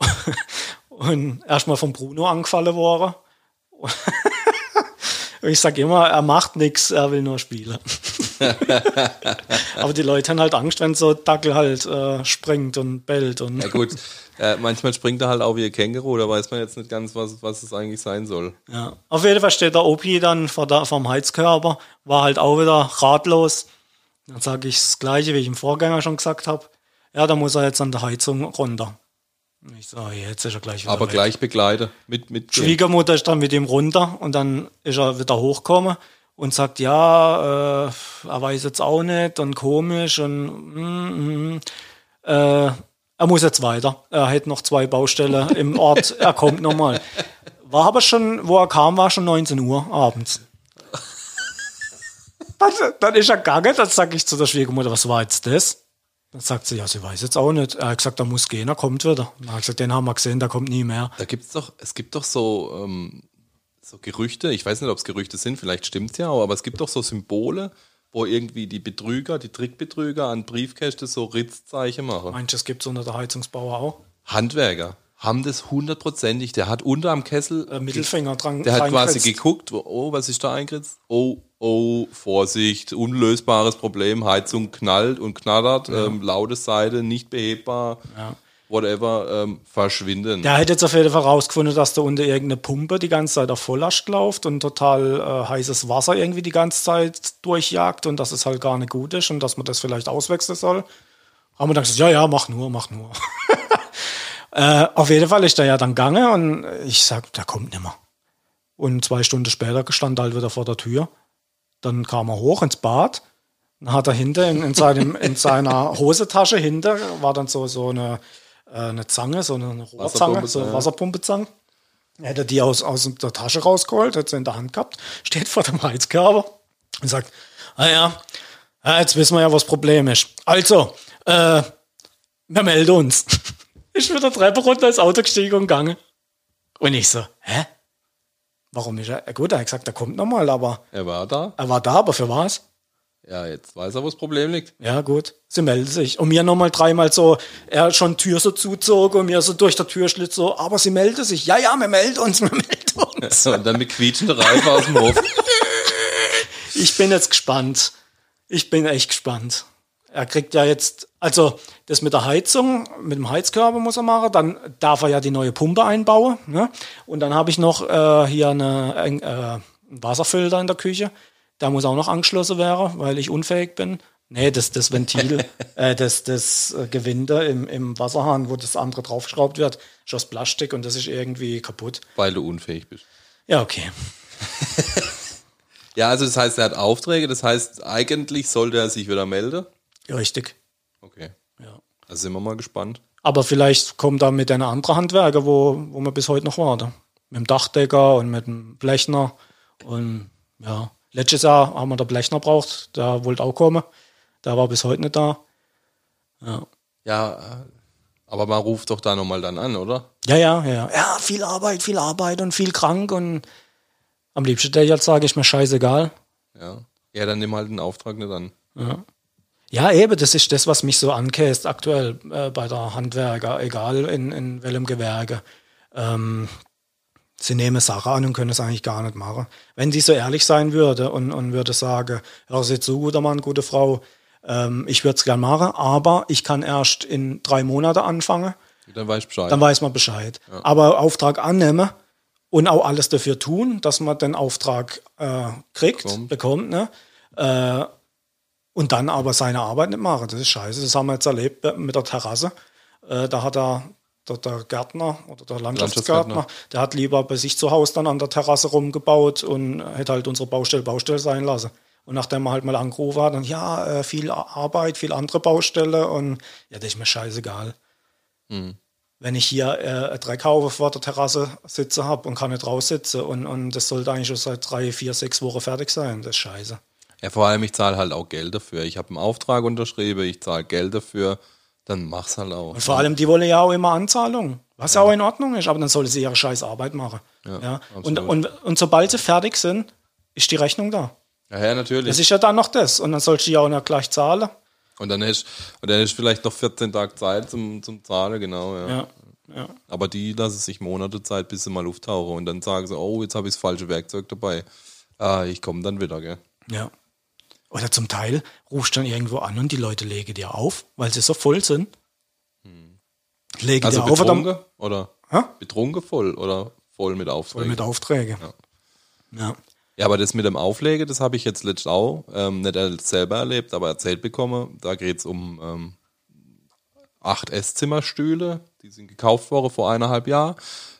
und erstmal von Bruno angefallen worden. Und ich sage immer, er macht nichts, er will nur spielen. Aber die Leute haben halt Angst, wenn so Dackel halt äh, springt und bellt. Und Ja gut, äh, manchmal springt er halt auch wie ein Känguru, da weiß man jetzt nicht ganz, was, was es eigentlich sein soll. Ja. Auf jeden Fall steht der OP dann vor der, vom Heizkörper, war halt auch wieder ratlos. Dann sage ich das Gleiche, wie ich im Vorgänger schon gesagt habe. Ja, da muss er jetzt an der Heizung runter. Ich so, jetzt ist er gleich wieder Aber weg. gleich begleite. Mit, mit Schwiegermutter ist dann mit ihm runter und dann ist er wieder hochgekommen und sagt, ja, äh, er weiß jetzt auch nicht und komisch und mm, mm, äh, er muss jetzt weiter. Er hat noch zwei Baustellen im Ort, er kommt nochmal. War aber schon, wo er kam, war schon 19 Uhr abends. Dann, dann ist er gegangen, dann sage ich zu der Schwiegermutter, was war jetzt das? Dann sagt sie, ja, sie weiß jetzt auch nicht. Er hat gesagt, er muss gehen, er kommt wieder. Dann hat gesagt, den haben wir gesehen, der kommt nie mehr. Da gibt's doch, es gibt doch so, ähm, so Gerüchte, ich weiß nicht, ob es Gerüchte sind, vielleicht stimmt's ja auch, aber es gibt doch so Symbole, wo irgendwie die Betrüger, die Trickbetrüger an Briefkäste so Ritzzeichen machen. Meinst du, es gibt unter der Heizungsbauer auch? Handwerker haben das hundertprozentig. Der hat unter am Kessel, Äh, Mittelfinger dran. der hat quasi geguckt, oh, was ist da eingekritzt? Oh, oh, Vorsicht, unlösbares Problem, Heizung knallt und knattert, ähm, laute Seite, nicht behebbar, whatever, ähm, verschwinden. Der hat jetzt auf jeden Fall rausgefunden, dass da unter irgendeine Pumpe die ganze Zeit auf Volllast läuft und total äh, heißes Wasser irgendwie die ganze Zeit durchjagt und dass es halt gar nicht gut ist und dass man das vielleicht auswechseln soll. Haben wir dann gesagt, ja, ja, mach nur, mach nur. äh, auf jeden Fall ist der ja dann gegangen und ich sag, der kommt nimmer. Und zwei Stunden später stand er halt wieder vor der Tür. Dann kam er hoch ins Bad. Dann hat er hinter in, in, seinem, in seiner Hosentasche hinter war dann so, so eine, äh, eine Zange, so eine Rohrzange, so eine. Wasserpumpezange. Hätte die aus, aus der Tasche rausgeholt, hat sie in der Hand gehabt, steht vor dem Heizkörper und sagt, ah ja, ja, jetzt wissen wir ja, was das Problem ist. Also, äh, wir melden uns. Ich bin der Treppe runter ins Auto gestiegen und gegangen. Und ich so, hä? Warum ist er? Gut, er hat gesagt, er kommt nochmal, aber er war da. er war da, aber für was? Ja, jetzt weiß er, wo das Problem liegt. Ja, gut. Sie meldet sich. Und mir nochmal dreimal so, er schon Tür so zuzog und mir so durch der Türschlitz so, aber sie meldet sich. Ja, ja, wir melden uns, wir melden uns. Und dann mit quietschender Reife aus dem Hof. Ich bin jetzt gespannt. Ich bin echt gespannt. Er kriegt ja jetzt, also das mit der Heizung, mit dem Heizkörper muss er machen, dann darf er ja die neue Pumpe einbauen. Ne? Und dann habe ich noch äh, hier eine, ein, äh, einen Wasserfilter in der Küche. Der muss auch noch angeschlossen werden, weil ich unfähig bin. Nee, das, das Ventil, äh, das, das äh, Gewinde im, im Wasserhahn, wo das andere draufgeschraubt wird, ist aus Plastik und das ist irgendwie kaputt. Weil du unfähig bist. Ja, okay. Ja, also das heißt, er hat Aufträge, das heißt, eigentlich sollte er sich wieder melden. Richtig. Okay. Ja. Also sind wir mal gespannt. Aber vielleicht kommt da mit einer anderen Handwerker, wo, wo wir bis heute noch warten. Mit dem Dachdecker und mit dem Blechner. Und ja, letztes Jahr haben wir den Blechner braucht, der wollte auch kommen. Der war bis heute nicht da. Ja. Ja, äh, aber man ruft doch da nochmal dann an, oder? Ja, ja, ja. Ja, viel Arbeit, viel Arbeit und viel krank und am liebsten der jetzt sage ich mir scheißegal. Ja. Ja, dann nimm halt den Auftrag nicht an. Ja, eben, das ist das, was mich so ankäst aktuell äh, bei der Handwerker, egal in, in welchem Gewerke. Ähm, sie nehmen Sache an und können es eigentlich gar nicht machen. Wenn sie so ehrlich sein würde und, und würde sagen, hör jetzt so guter Mann, gute Frau, ähm, ich würde es gern machen, aber ich kann erst in drei Monate anfangen, Dann weiß Bescheid. dann weiß man Bescheid. Aber Auftrag annehmen und auch alles dafür tun, dass man den Auftrag äh, kriegt, Bekommt. bekommt, ne? Äh, und dann aber seine Arbeit nicht machen. Das ist scheiße. Das haben wir jetzt erlebt mit der Terrasse. Äh, da hat er der, der Gärtner oder der Landschaftsgärtner, Landschaftsgärtner. der hat lieber bei sich zu Hause dann an der Terrasse rumgebaut und hätte halt unsere Baustelle Baustelle sein lassen. Und nachdem er halt mal angerufen hat, dann ja, äh, viel Arbeit, viel andere Baustelle und ja, das ist mir scheißegal. Wenn ich hier äh, ein Dreckhaufe vor der Terrasse sitzen habe und kann nicht raussitzen und, und das sollte eigentlich schon seit drei, vier, sechs Wochen fertig sein, das ist scheiße. Ja, vor allem, ich zahle halt auch Geld dafür. Ich habe einen Auftrag unterschrieben, ich zahle Geld dafür, dann mach's halt auch. Und vor allem, die wollen ja auch immer Anzahlung, was ja auch in Ordnung ist, aber dann sollen sie ihre scheiß Arbeit machen. Ja, Und, absolut. und, und sobald sie fertig sind, ist die Rechnung da. Ja, ja, natürlich. Das ist ja dann noch das. Und dann sollst du ja auch noch gleich zahlen. und dann hast und dann du vielleicht noch 14 Tage Zeit zum, zum Zahlen, genau, ja. Ja, ja. Aber die lassen sich Monate Zeit, bis sie mal auftauchen und dann sagen sie, oh, jetzt habe ich das falsche Werkzeug dabei. Ah, ich komme dann wieder, gell? ja. Oder zum Teil rufst du dann irgendwo an und die Leute legen dir auf, weil sie so voll sind. Legen Also dir auf betrunken oder Hä? betrunken voll oder voll mit voll Aufträgen? mit Aufträgen. Ja. Ja, aber das mit dem Auflege, das habe ich jetzt letztens auch ähm, nicht selber erlebt, aber erzählt bekommen. Da geht es um ähm, acht Esszimmerstühle, die sind gekauft worden vor eineinhalb Jahren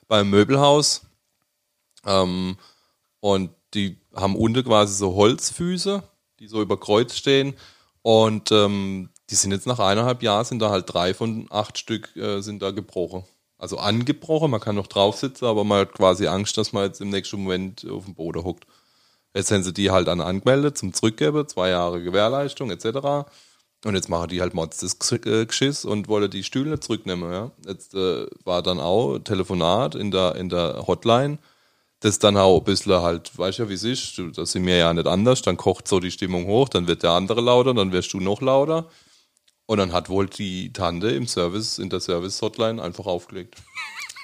beim Möbelhaus. Ähm, und die haben unten quasi so Holzfüße, die so über Kreuz stehen. Und ähm, die sind jetzt nach eineinhalb Jahren, sind da halt drei von acht Stück äh, sind da gebrochen. Also angebrochen, man kann noch drauf sitzen, aber man hat quasi Angst, dass man jetzt im nächsten Moment auf dem Boden hockt. Jetzt haben sie die halt an angemeldet zum Zurückgeben, zwei Jahre Gewährleistung etc. Und jetzt machen die halt Mods das äh, Geschiss und wollen die Stühle zurücknehmen. Ja? Jetzt äh, war dann auch Telefonat in der, in der Hotline, das dann auch ein bisschen halt, weißt ja, wie es ist, das sind wir ja nicht anders, dann kocht so die Stimmung hoch, dann wird der andere lauter, dann wirst du noch lauter. Und dann hat wohl die Tante im Service, in der Service-Hotline einfach aufgelegt.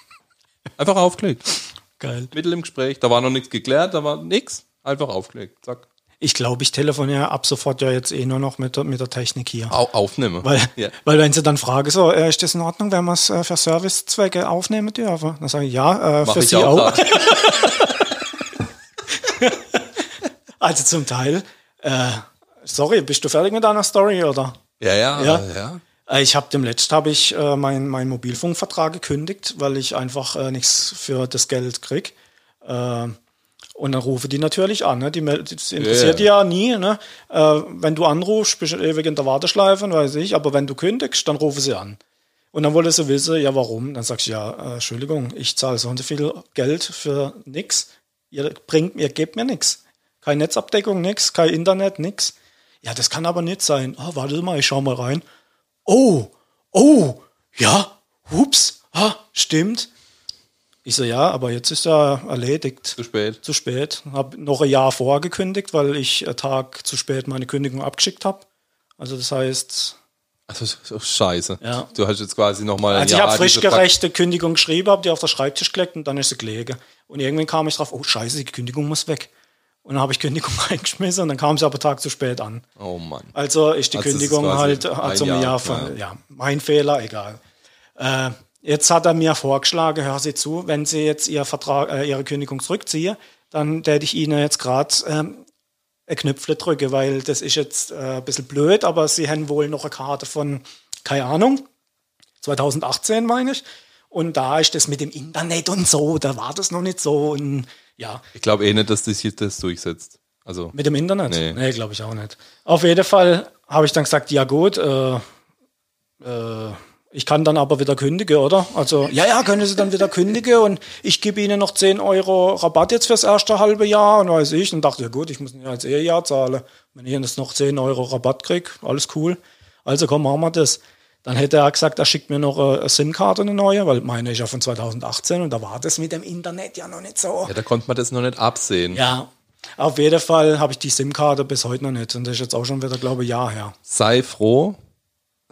einfach aufgelegt. Geil. Mittel im Gespräch. Da war noch nichts geklärt, da war nichts. Einfach aufgelegt. Zack. Ich glaube, ich telefoniere ab sofort ja jetzt eh nur noch mit, der- mit der Technik hier. Au aufnehmen. Weil, ja. weil wenn sie dann fragen, so, äh, ist das in Ordnung, wenn wir es äh, für Servicezwecke aufnehmen dürfen? Dann sage ich, ja, äh, für ich Sie auch. auch. Also zum Teil. Äh, sorry, bist du fertig mit deiner Story, oder? Ja, ja, Ja. ja. ja. Äh, Ich habe dem letzten habe ich äh, meinen mein Mobilfunkvertrag gekündigt, weil ich einfach äh, nichts für das Geld krieg. Äh, und dann rufe die natürlich an. Ne? Die, das interessiert die ja nie. Ne? Äh, wenn du anrufst, bist du ewig in der Warteschleife, weiß ich. Aber wenn du kündigst, dann rufe sie an. Und dann wollte sie wissen, ja, warum? Dann sagst du, ja, äh, Entschuldigung, ich zahle so und so viel Geld für nix. Ihr bringt, ihr gebt mir nix. Keine Netzabdeckung, nix, kein Internet, nix. Ja, das kann aber nicht sein. Ah, warte mal, ich schau mal rein. Oh, oh, ja, hups, ah, stimmt. Ich so, ja, aber jetzt ist ja erledigt. Zu spät. Zu spät. Habe noch ein Jahr vorher gekündigt, weil ich einen Tag zu spät meine Kündigung abgeschickt habe. Also das heißt, Also, so scheiße. Ja. Du hast jetzt quasi nochmal ein also ich habe frisch diese Fakt- gerechte Kündigung geschrieben, habe die auf der Schreibtisch gelegt und dann ist sie gelegen. Und irgendwann kam ich drauf, oh scheiße, die Kündigung muss weg. Und dann habe ich Kündigung reingeschmissen und dann kam sie aber einen Tag zu spät an. Oh Mann. Also ist die Also ist Kündigung quasi halt ein hat so ein Jahr, Jahr, von, ja. mein Fehler, egal. Äh, jetzt hat er mir vorgeschlagen, hör Sie zu, wenn Sie jetzt Ihr Vertrag, äh, Ihre Kündigung zurückziehen, dann werde ich Ihnen jetzt gerade ähm, ein Knöpfle drücken, weil das ist jetzt äh, ein bisschen blöd, aber Sie haben wohl noch eine Karte von, keine Ahnung, 2018 meine ich. Und da ist das mit dem Internet und so, da war das noch nicht so. Und ja, Ich glaube eh nicht, dass das sich das durchsetzt. Also, mit dem Internet? Nee. Nee, glaube ich auch nicht. Auf jeden Fall habe ich dann gesagt, ja gut, äh, äh, ich kann dann aber wieder kündigen, oder? Also, ja, ja, können Sie dann wieder kündigen und ich gebe Ihnen noch 10 Euro Rabatt jetzt fürs erste halbe Jahr und weiß ich. Und dachte, ja gut, ich muss ja jetzt eh ein Jahr zahlen. Wenn ich jetzt noch 10 Euro Rabatt kriege, alles cool. Also komm, machen wir das. Dann hätte er gesagt, er schickt mir noch äh, eine SIM-Karte, eine neue, weil meine ist ja von 2018 und da war das mit dem Internet ja noch nicht so. ja, da konnte man das noch nicht absehen. Ja, auf jeden Fall habe ich die SIM-Karte bis heute noch nicht. Und das ist jetzt auch schon wieder, glaube ich, ein Jahr her. Sei froh,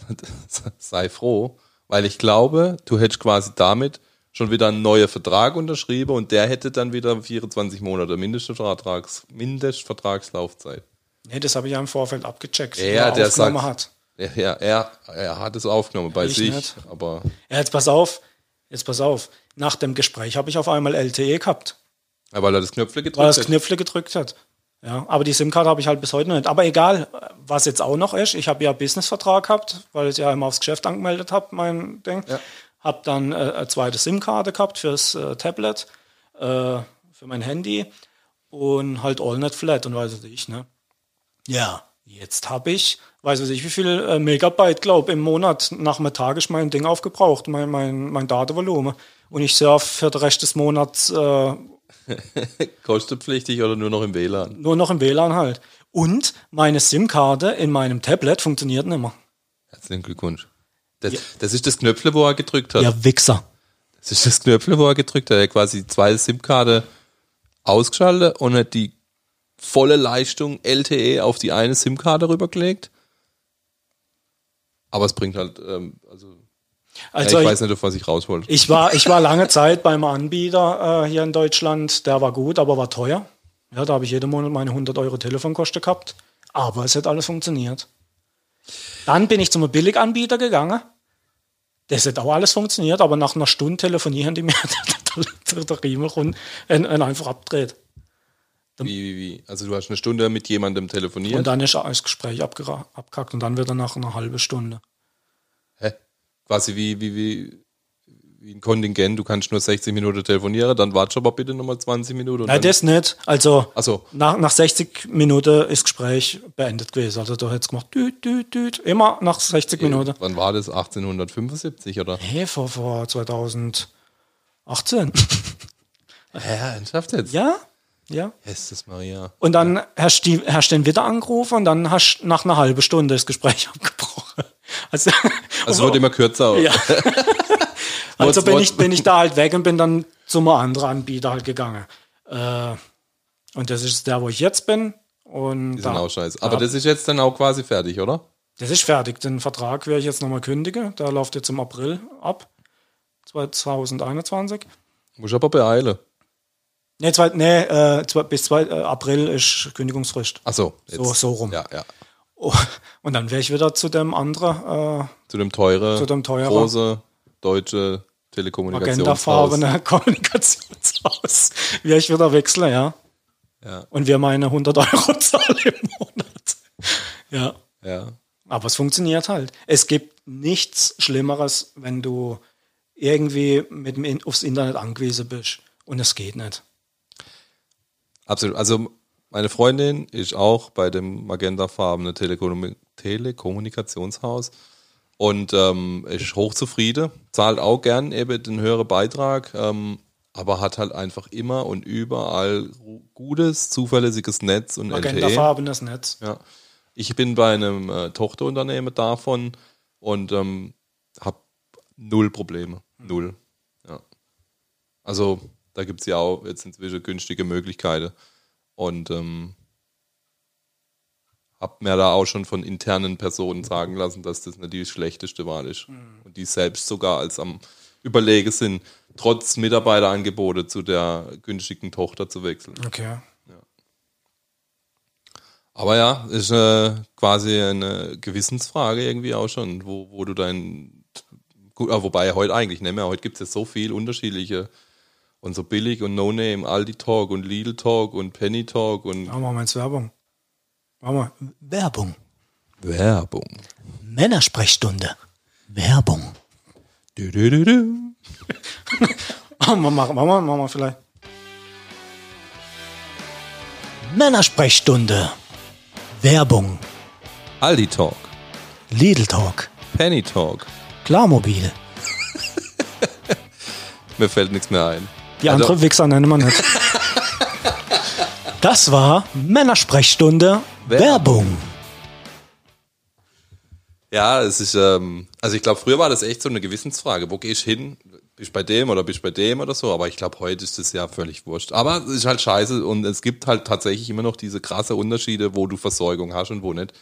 sei froh, weil ich glaube, du hättest quasi damit schon wieder einen neuen Vertrag unterschrieben und der hätte dann wieder 24 Monate Mindestvertrags, Mindestvertragslaufzeit. Nee, das habe ich ja im Vorfeld abgecheckt. Ja, er der aufgenommen sagt- hat. Ja, er, er hat es aufgenommen bei Ich sich, nicht. aber Ja, jetzt pass auf, jetzt pass auf. Nach dem Gespräch habe ich auf einmal LTE gehabt, ja, weil er das Knöpfle gedrückt weil er das. Knöpfle gedrückt hat. Ja, aber die SIM-Karte habe ich halt bis heute noch nicht. Aber egal, was jetzt auch noch ist, ich habe ja Business-Vertrag gehabt, weil ich ja immer aufs Geschäft angemeldet habe, mein Ding. Ja. Habe dann äh, eine zweite SIM-Karte gehabt fürs äh, Tablet, äh, für mein Handy und halt AllNet Flat und weiß ich, ne? Ja, jetzt habe ich, weiß ich nicht, wie viel äh, Megabyte, glaube im Monat nach einem Tag ist mein Ding aufgebraucht, mein, mein, mein Datenvolumen. Und ich surfe für den Rest des Monats äh, Kostenpflichtig oder nur noch im WLAN? nur noch im WLAN halt. Und meine SIM-Karte in meinem Tablet funktioniert nicht mehr. Herzlichen Glückwunsch. Das, das ist das Knöpfle, wo er gedrückt hat. Ja, Wichser. Das ist das Knöpfle, wo er gedrückt hat. Er hat quasi zwei SIM-Karte ausgeschaltet und hat die volle Leistung LTE auf die eine SIM-Karte rübergelegt. Aber es bringt halt, ähm, also, Also ja, ich weiß nicht, auf was ich raus wollte. ich, war, ich war lange Zeit beim Anbieter äh, hier in Deutschland. Der war gut, aber war teuer. Ja, da habe ich jeden Monat meine 100 Euro Telefonkosten gehabt. Aber es hat alles funktioniert. Dann bin ich zum Billiganbieter gegangen. Das hat auch alles funktioniert, aber nach einer Stunde telefonieren die mir der, Riemen rund, äh, äh, einfach abdreht. Wie, wie, wie? Also du hast eine Stunde mit jemandem telefoniert. Und dann ist das Gespräch abgekackt und dann wird er nach einer halben Stunde. Quasi wie, wie, wie, wie ein Kontingent. Du kannst nur 60 Minuten telefonieren, dann warte aber bitte nochmal 20 Minuten. Nein, das nicht. Also so. nach, nach 60 Minuten ist das Gespräch beendet gewesen. Also da hätte es gemacht, düt, düt, düt, immer nach 60 Minuten. Wann war das? 1875 oder? Hey, vor, vor 2018. Ja, ernsthaft jetzt? ja, ja. Jesus Maria. Und dann hast du den wieder angerufen und dann hast du nach einer halben Stunde das Gespräch abgebrochen. Also, Also es wird immer kürzer. ja. also bin ich, bin ich da halt weg und bin dann zum anderen Anbieter halt gegangen. Äh, und das ist der, wo ich jetzt bin. Und Die da, sind auch scheiße. Aber das ist jetzt dann auch quasi fertig, oder? Das ist fertig. Den Vertrag werde ich jetzt nochmal kündigen. Der läuft jetzt im April ab. 2021. Muss aber beeilen. Nee, zwei, nee äh, zwei, bis zwei, äh, April ist Kündigungsfrist. Ach so, So, so rum. Ja, ja. Oh, und dann wäre ich wieder zu dem anderen äh, Zu dem teure, Zu dem teurer. große deutsche Telekommunikationshaus. agendafarbene Kommunikationshaus. Wäre ich wieder wechseln, ja. Ja, Und wir meine 100 Euro zahlen im Monat. Ja. ja. Aber es funktioniert halt. Es gibt nichts Schlimmeres, wenn du irgendwie mit dem aufs Internet angewiesen bist. Und es geht nicht. Absolut. Also meine Freundin ist auch bei dem magentafarbenen Telekom Telekommunikationshaus und ähm, ist hochzufrieden, zahlt auch gern eben den höheren Beitrag, ähm, aber hat halt einfach immer und überall gutes, zuverlässiges Netz und LTE. Agendafarbenes Netz. Ja. Ich bin bei einem äh, Tochterunternehmen davon und ähm, habe null Probleme. Null. Ja. Also da gibt es ja auch jetzt inzwischen günstige Möglichkeiten. Und ähm, habe mir da auch schon von internen Personen sagen lassen, dass das nicht die schlechteste Wahl ist. Und die selbst sogar als am Überlegen sind, trotz Mitarbeiterangebote zu der günstigen Tochter zu wechseln. Okay. Aber ja, ist äh, quasi eine Gewissensfrage irgendwie auch schon, wo, wo du dein. Gut, ah, wobei heute eigentlich nicht mehr. Heute gibt es ja so viel unterschiedliche und so billig und No-Name, Aldi Talk und Lidl Talk und Penny Talk und Machen wir mal jetzt Werbung. Machen wir. Werbung. Werbung. Männersprechstunde. Werbung. Du, du, du, du. Machen wir, machen wir, machen wir vielleicht. Männersprechstunde. Werbung. Aldi Talk, Lidl Talk. Penny Talk. Klarmobil. Mir fällt nichts mehr ein. Die Also- andere Wichser nennen wir nicht. Das war Männersprechstunde. Werbung. Ja, es ist, ähm, also ich glaube, früher war das echt so eine Gewissensfrage. Wo gehst du hin? Bist du bei dem oder bist du bei dem oder so? Aber ich glaube, heute ist das ja völlig wurscht. Aber es ist halt scheiße und es gibt halt tatsächlich immer noch diese krasse Unterschiede, wo du Versorgung hast und wo nicht.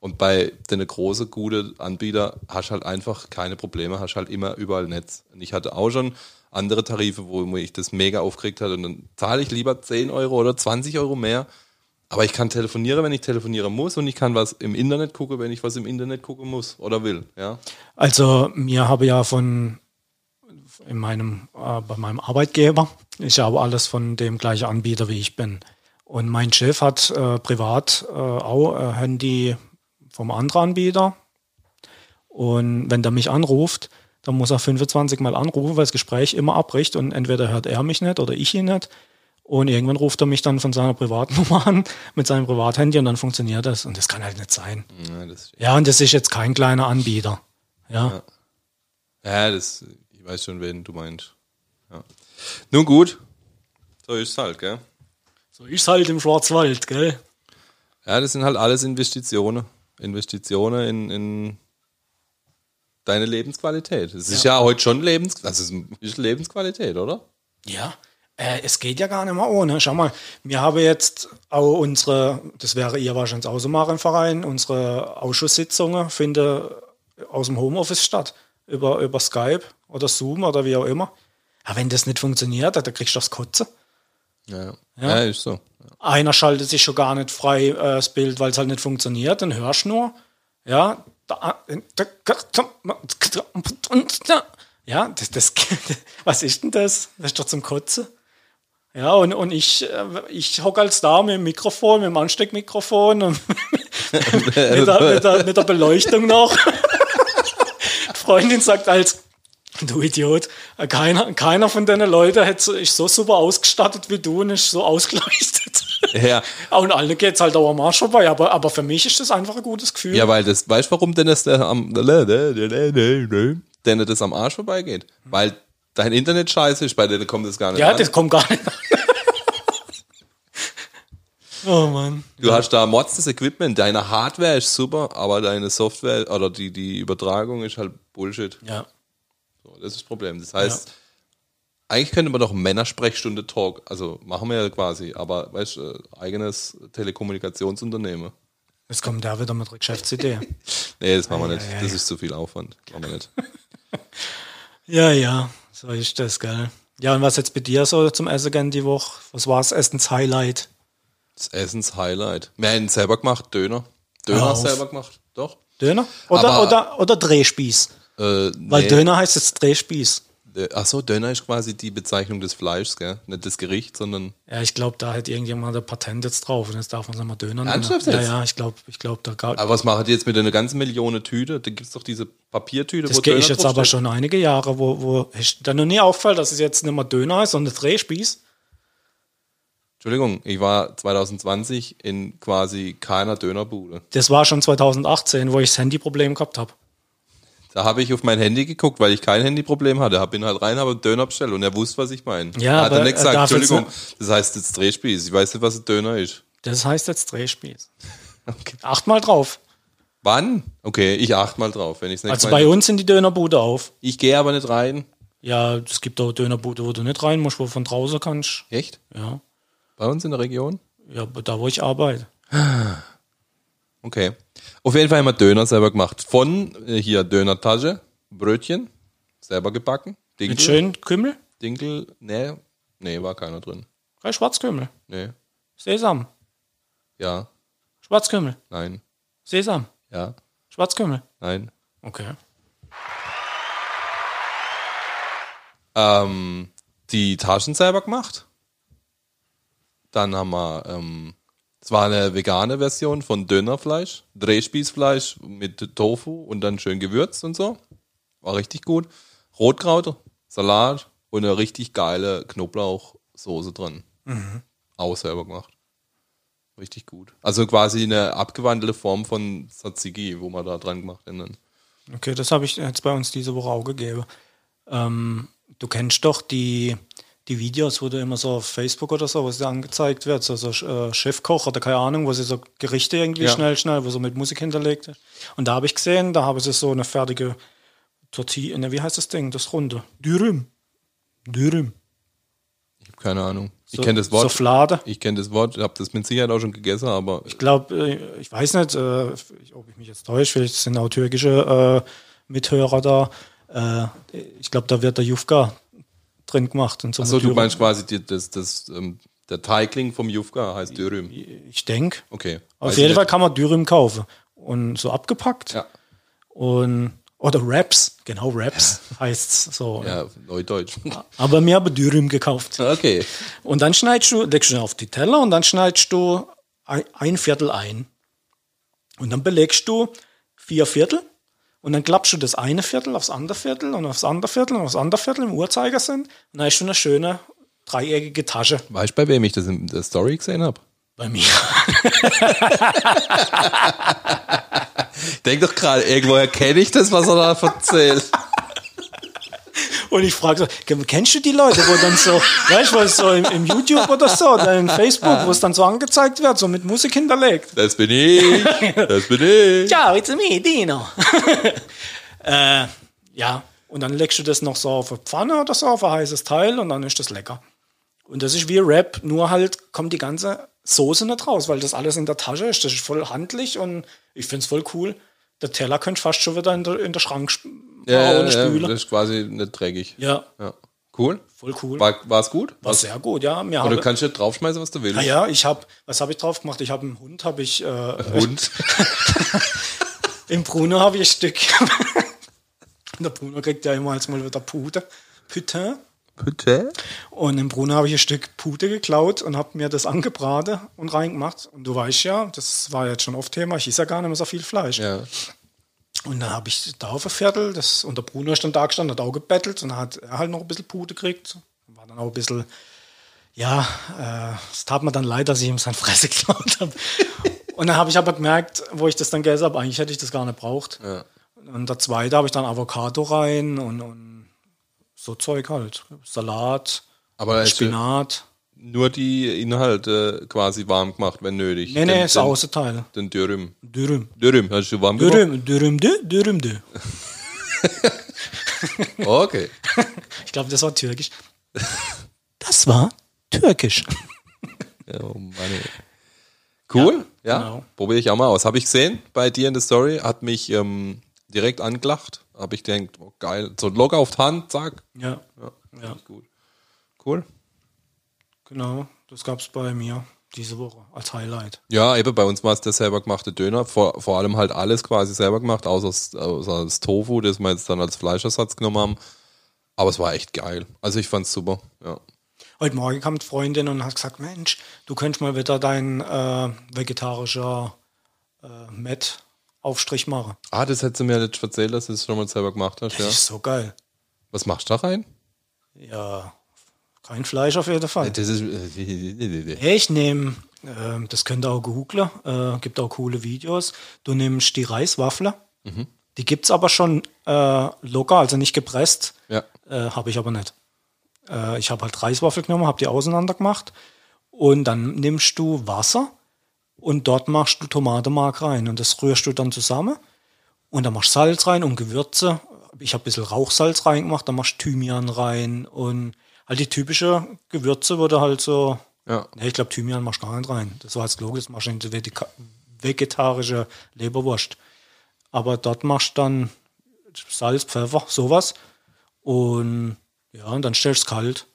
Und bei den großen, guten Anbieter hast halt einfach keine Probleme, hast halt immer überall Netz. Und ich hatte auch schon andere Tarife, wo mich das mega aufgeregt hat und dann zahle ich lieber 10 Euro oder 20 Euro mehr. Aber ich kann telefonieren, wenn ich telefonieren muss und ich kann was im Internet gucken, wenn ich was im Internet gucken muss oder will. Ja, Also mir habe ja von in meinem äh, bei meinem Arbeitgeber ja aber alles von dem gleichen Anbieter wie ich bin. Und mein Chef hat äh, privat äh, auch äh, Handy vom anderen Anbieter. Und wenn der mich anruft, dann muss er 25 Mal anrufen, weil das Gespräch immer abbricht und entweder hört er mich nicht oder ich ihn nicht. Und irgendwann ruft er mich dann von seiner Privatnummer an mit seinem Privathandy und dann funktioniert das. Und das kann halt nicht sein. ja, Ja, und das ist jetzt kein kleiner Anbieter. Ja. ja, das ich weiß schon, wen du meinst. Ja. Nun gut, so ist es halt, gell? So ist halt im Schwarzwald, gell? Ja, das sind halt alles Investitionen. Investitionen in, in deine Lebensqualität. Es ist ja heute schon Lebens, also es ist Lebensqualität, oder? Ja. Äh, es geht ja gar nicht mehr ohne. Schau mal, wir haben jetzt auch unsere, das wäre ihr wahrscheinlich auch so mal im Verein, unsere Ausschusssitzungen finden aus dem Homeoffice statt. Über, über Skype oder Zoom oder wie auch immer. Aber wenn das nicht funktioniert, dann kriegst du das Kotze. Ja, ja. ist so. Einer schaltet sich schon gar nicht frei äh, das Bild, weil es halt nicht funktioniert, dann hörst du nur. Ja, ja, das, das, was ist denn das? Das ist doch zum Kotzen. Ja, und, und ich, äh, ich hocke als da mit dem Mikrofon, mit dem Ansteckmikrofon und mit, der, mit, der, mit der Beleuchtung noch. Die Freundin sagt als, du Idiot, keiner, keiner von deinen Leuten ist so super ausgestattet wie du und ist so ausgeleuchtet. Ja. Und allen geht es halt auch am Arsch vorbei, aber, aber für mich ist das einfach ein gutes Gefühl. Ja, weil das, weißt du, warum denn das der am, denn das am Arsch vorbeigeht? Weil dein Internet scheiße ist, bei denen kommt das gar nicht ja an. das kommt gar nicht an. oh Mann. Du hast da Mods das Equipment, deine Hardware ist super, aber deine Software oder die, die Übertragung ist halt Bullshit. Ja. So, das ist das Problem. Das heißt, eigentlich könnte man doch Männersprechstunde Talk, also machen wir ja quasi, aber weißt du, äh, eigenes Telekommunikationsunternehmen. Jetzt kommt der wieder mit Geschäftsidee. Nee, das machen wir nicht. Das ist zu viel Aufwand. Machen wir nicht. ja, ja, so ist das, gell. Ja, und was jetzt bei dir so zum Essen gehen die Woche? Was war das Essens-Highlight? Das Essens-Highlight. Wir haben selber gemacht, Döner. Döner selber gemacht, doch. Döner? Oder, Aber- oder, oder Drehspieß? Äh, Weil nee. Döner heißt jetzt Drehspieß. Äh, Ach so, Döner ist quasi die Bezeichnung des Fleischs, gell? Nicht das Gericht, sondern Ja, ich glaube, da hat irgendjemand ein Patent jetzt drauf und jetzt darf man es mal Döner nennen. Ernsthaft Ja, jetzt? ja, ich glaube, ich glaube, da gab Aber was machen die jetzt mit einer ganzen Million Tüte? Da gibt es doch diese Papiertüte, Das gehe ich jetzt aber draufsteht. schon einige Jahre, wo, wo ist dir noch nie auffällt, dass es jetzt nicht mehr Döner ist, sondern Drehspieß. Entschuldigung, ich war 2020 in quasi keiner Dönerbude. Das war schon 2018, wo ich das Handyproblem gehabt habe. Da habe ich auf mein Handy geguckt, weil ich kein Handyproblem hatte. Hab bin halt rein, habe einen Döner bestellt und er wusste, was ich meine. Ja, er hat aber dann nicht gesagt, Entschuldigung, das heißt jetzt Drehspieß. Ich weiß nicht, was ein Döner ist. Das heißt jetzt Drehspieß. Okay. Acht mal drauf. Wann? Okay, ich achte mal drauf, wenn ich es Also bei uns sind die Dönerbude auf. Ich gehe aber nicht rein. Ja, es gibt auch Dönerbude, wo du nicht rein musst, wo du von draußen kannst. Echt? Ja, Bei uns in der Region? ja da wo ich arbeite. Okay. Auf jeden Fall haben wir Döner selber gemacht. Von äh, hier Dönertasche, Brötchen, selber gebacken. Dinkel, Mit schön Kümmel, Dinkel, nee, nee, war keiner drin. drei Schwarzkümmel, Nee, Sesam, ja, Schwarzkümmel, nein, Sesam, ja, Schwarzkümmel. nein. Okay. Ähm, die Taschen selber gemacht. Dann haben wir, ähm, es war eine vegane Version von Dönerfleisch, Drehspießfleisch mit Tofu und dann schön gewürzt und so. War richtig gut. Rotkraut, Salat und eine richtig geile Knoblauchsoße drin. Auch selber gemacht. Richtig gut. Also quasi eine abgewandelte Form von Tzatziki, wo man da dran gemacht hat. Okay, das habe ich jetzt bei uns diese Woche auch gegeben. Ähm, du kennst doch die, die Videos, wo du immer so auf Facebook oder so, wo es dir angezeigt wird, so, so äh, Chefkoch oder keine Ahnung, wo sie so Gerichte irgendwie Ja. schnell, schnell, wo so mit Musik hinterlegt ist. Und da habe ich gesehen, da haben sie so eine fertige Tortilla, ne, wie heißt das Ding, das Runde? Dürüm. Dürüm. Ich habe keine Ahnung. Ich So- kenne das Wort. Soufflade. Ich kenne das Wort, habe das mit Sicherheit auch schon gegessen, aber Ich glaube, äh, ich weiß nicht, äh, ob ich mich jetzt täusche, vielleicht sind auch türkische äh, Mithörer da. Äh, ich glaube, da wird der Jufka drin gemacht. Und so Achso, mit du meinst quasi das, das, ähm, der Teigling vom Jufka heißt Dürüm. Ich denke. Okay. Auf Weiß jeden ich Fall nicht. kann man Dürüm kaufen. Und so abgepackt. Ja, Und, oder Wraps. Genau, Wraps heißt's so. ja, Neudeutsch. Aber mir habe Dürüm gekauft. Okay. Und dann schneidest du, legst du auf die Teller und dann schneidest du ein, ein Viertel ein. Und dann belegst du vier Viertel und dann klappst du das eine Viertel aufs andere Viertel und aufs andere Viertel und aufs andere Viertel im Uhrzeigersinn. Und dann hast du eine schöne dreieckige Tasche Weißt du, bei wem ich das in der Story gesehen habe? bei mir. Denk doch gerade, irgendwoher kenne ich das, was er da erzählt. Und ich frage so, kennst du die Leute, wo dann so, weißt du, was so im, im YouTube oder so, oder in Facebook, wo es dann so angezeigt wird, so mit Musik hinterlegt? Das bin ich. Das bin ich. Ciao, it's me, Dino. äh, ja, und dann legst du das noch so auf eine Pfanne oder so, auf ein heißes Teil und dann ist das lecker. Und das ist wie Rap, nur halt kommt die ganze Soße nicht raus, weil das alles in der Tasche ist. Das ist voll handlich und ich finde es voll cool. Der Teller könnte fast schon wieder in der, in der Schrank Ja, ja, ohne ja, das ist quasi nicht dreckig. Ja, Ja. Cool. voll cool. War, war's gut? War sehr gut, ja. Mir Oder habe, kannst du draufschmeißen, was du willst? ah ja, ich habe, was habe ich drauf gemacht? Ich habe einen Hund, habe ich, äh, Und? im Bruno habe ich ein Stück. der Bruno kriegt ja immer als mal wieder Pute. Putain. Bitte? Und im Bruno habe ich ein Stück Pute geklaut und habe mir das angebraten und reingemacht. Und du weißt ja, das war jetzt schon oft Thema, ich esse ja gar nicht mehr so viel Fleisch. Ja. Und dann habe ich da auf ein Viertel, das, und der Bruno ist dann da gestanden, hat auch gebettelt und dann hat er halt noch ein bisschen Pute gekriegt. War dann auch ein bisschen, ja, äh, es tat mir dann leid, dass ich ihm sein Fresse geklaut habe. und dann habe ich aber gemerkt, wo ich das dann gegessen habe, eigentlich hätte ich das gar nicht braucht. Ja. Und der zweite habe ich dann Avocado rein und, und so Zeug halt. Salat, Aber du Spinat. Nur die Inhalte quasi warm gemacht, wenn nötig. Nee, nee, Den- das Außenteil. Den Dürüm. Dürüm. Dürüm, hast du warm gemacht? Dürüm, Dürüm, Dü, Dürüm, Dü. Okay. Ich glaube, das war türkisch. Das war türkisch. Ja, oh Mann, ey. Cool. Ja, Genau. probiere ich auch mal aus. Habe ich gesehen bei dir in der Story, hat mich ähm, direkt angelacht. Habe ich gedacht, oh, geil. So locker auf die Hand, zack. Ja, Ja, Ja. gut. Cool. Genau. Das gab es bei mir diese Woche als Highlight. Ja, eben bei uns war es der selber gemachte Döner. Vor, vor allem halt alles quasi selber gemacht, außer, das- außer das Tofu, das wir jetzt dann als Fleischersatz genommen haben. Aber es war echt geil. Also ich fand's super. Ja. Heute Morgen kam die Freundin und hat gesagt, Mensch, du könntest mal wieder dein äh, vegetarischer äh, Met-Aufstrich machen. Ah, das hättest du mir jetzt erzählt, dass du es schon mal selber gemacht hast, Das ja. ist so geil. Was machst du da rein? Ja, kein Fleisch auf jeden Fall. Das ist. äh, Ich nehme, äh, das könnt ihr auch googlen, äh, gibt auch coole Videos. Du nimmst die Reiswaffel, die gibt es aber schon äh, locker, also nicht gepresst. Ja. Äh, habe ich aber nicht. Äh, ich habe halt Reiswaffel genommen, habe die auseinander gemacht und dann nimmst du Wasser und dort machst du Tomatenmark rein und das rührst du dann zusammen und dann machst du Salz rein und Gewürze. Ich habe ein bisschen Rauchsalz reingemacht, dann machst du Thymian rein und halt die typische Gewürze wurde halt so. Ja. Nee, ich glaube, Thymian machst du gar nicht rein. Das war jetzt logisch, das machst du in die vegeta- vegetarische Leberwurst. Aber dort machst du dann Salz, Pfeffer, sowas. Und ja, und dann stellst du es kalt.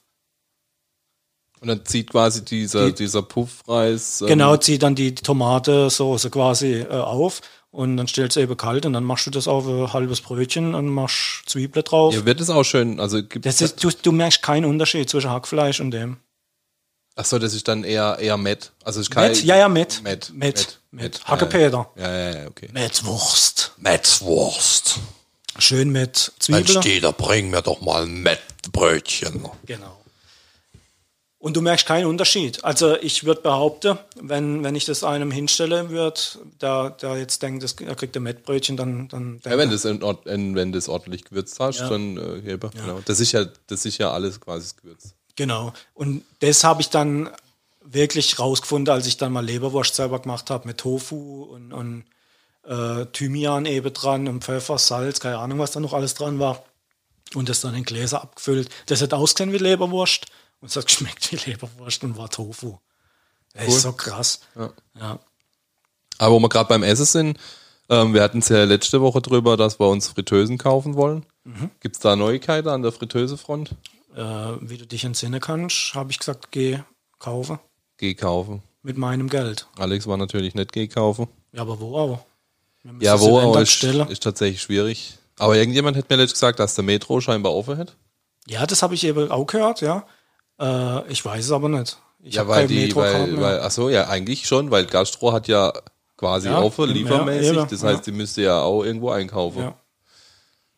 Und dann zieht quasi dieser, Die- dieser Puffreis. ähm, Genau, zieh dann die Tomatensoße quasi äh, auf und dann stellst du eben kalt und dann machst du das auf ein halbes Brötchen und machst Zwiebeln drauf. Ja, wird es auch schön. Also gibt Das ist, du, du merkst keinen Unterschied zwischen Hackfleisch und dem. Achso, das ist dann eher, eher Met. Also ist kein. Met? Ja, ja, Met. Met. Met. Met. Hackepeter. Ja, ja, ja, okay. Mettwurst. Metzwurst. Schön mit Zwiebeln. Steter, bring mir doch mal ein Mettbrötchen. Genau. Und du merkst keinen Unterschied. Also ich würde behaupten, wenn, wenn ich das einem hinstelle würde, der, der jetzt denkt, das, er kriegt ein Mettbrötchen, dann, dann Ja, wenn Ord- in, wenn das ordentlich gewürzt hast, Ja. dann äh, Heber, genau. Das ist ja, das ist ja alles quasi das Gewürz. Genau. Und das habe ich dann wirklich rausgefunden, als ich dann mal Leberwurst selber gemacht habe mit Tofu und, und äh, Thymian eben dran und Pfeffer, Salz, keine Ahnung, was da noch alles dran war. Und das dann in Gläser abgefüllt. Das hat ausgesehen wie Leberwurst und es hat geschmeckt wie Leberwurst und war Tofu. Das Cool. ist so krass. Ja. Ja. Aber wo wir gerade beim Essen sind, ähm, wir hatten es ja letzte Woche drüber, dass wir uns Fritteusen kaufen wollen. Mhm. Gibt es da Neuigkeiten an der Fritteusefront? Äh, wie du dich entsinnen kannst, habe ich gesagt, geh kaufen Geh kaufen. mit meinem Geld. Alex war natürlich nicht geh kaufen. Ja, aber wo müssen Ja, wo, aber ist, ist tatsächlich schwierig. Aber irgendjemand hat mir letztens gesagt, dass der Metro scheinbar offen hat. Ja, das habe ich eben auch gehört, ja. Äh, ich weiß es aber nicht. Ich Ja, weil die, weil, weil, ach so, ja, eigentlich schon, weil Gastro hat ja quasi Ja, offen, ja, liefermäßig. eben, das ja. heißt, die müsste ja auch irgendwo einkaufen. ja.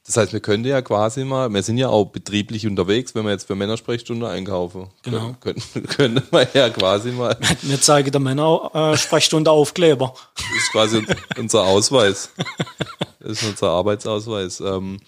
Das heißt, wir können ja quasi mal, wir sind ja auch betrieblich unterwegs, wenn wir jetzt für Männersprechstunde einkaufen. Genau. Können, können, können wir ja quasi mal, das Mir zeige der Männer äh, Aufkleber. ist quasi unser Ausweis. Das ist unser Arbeitsausweis. Ähm,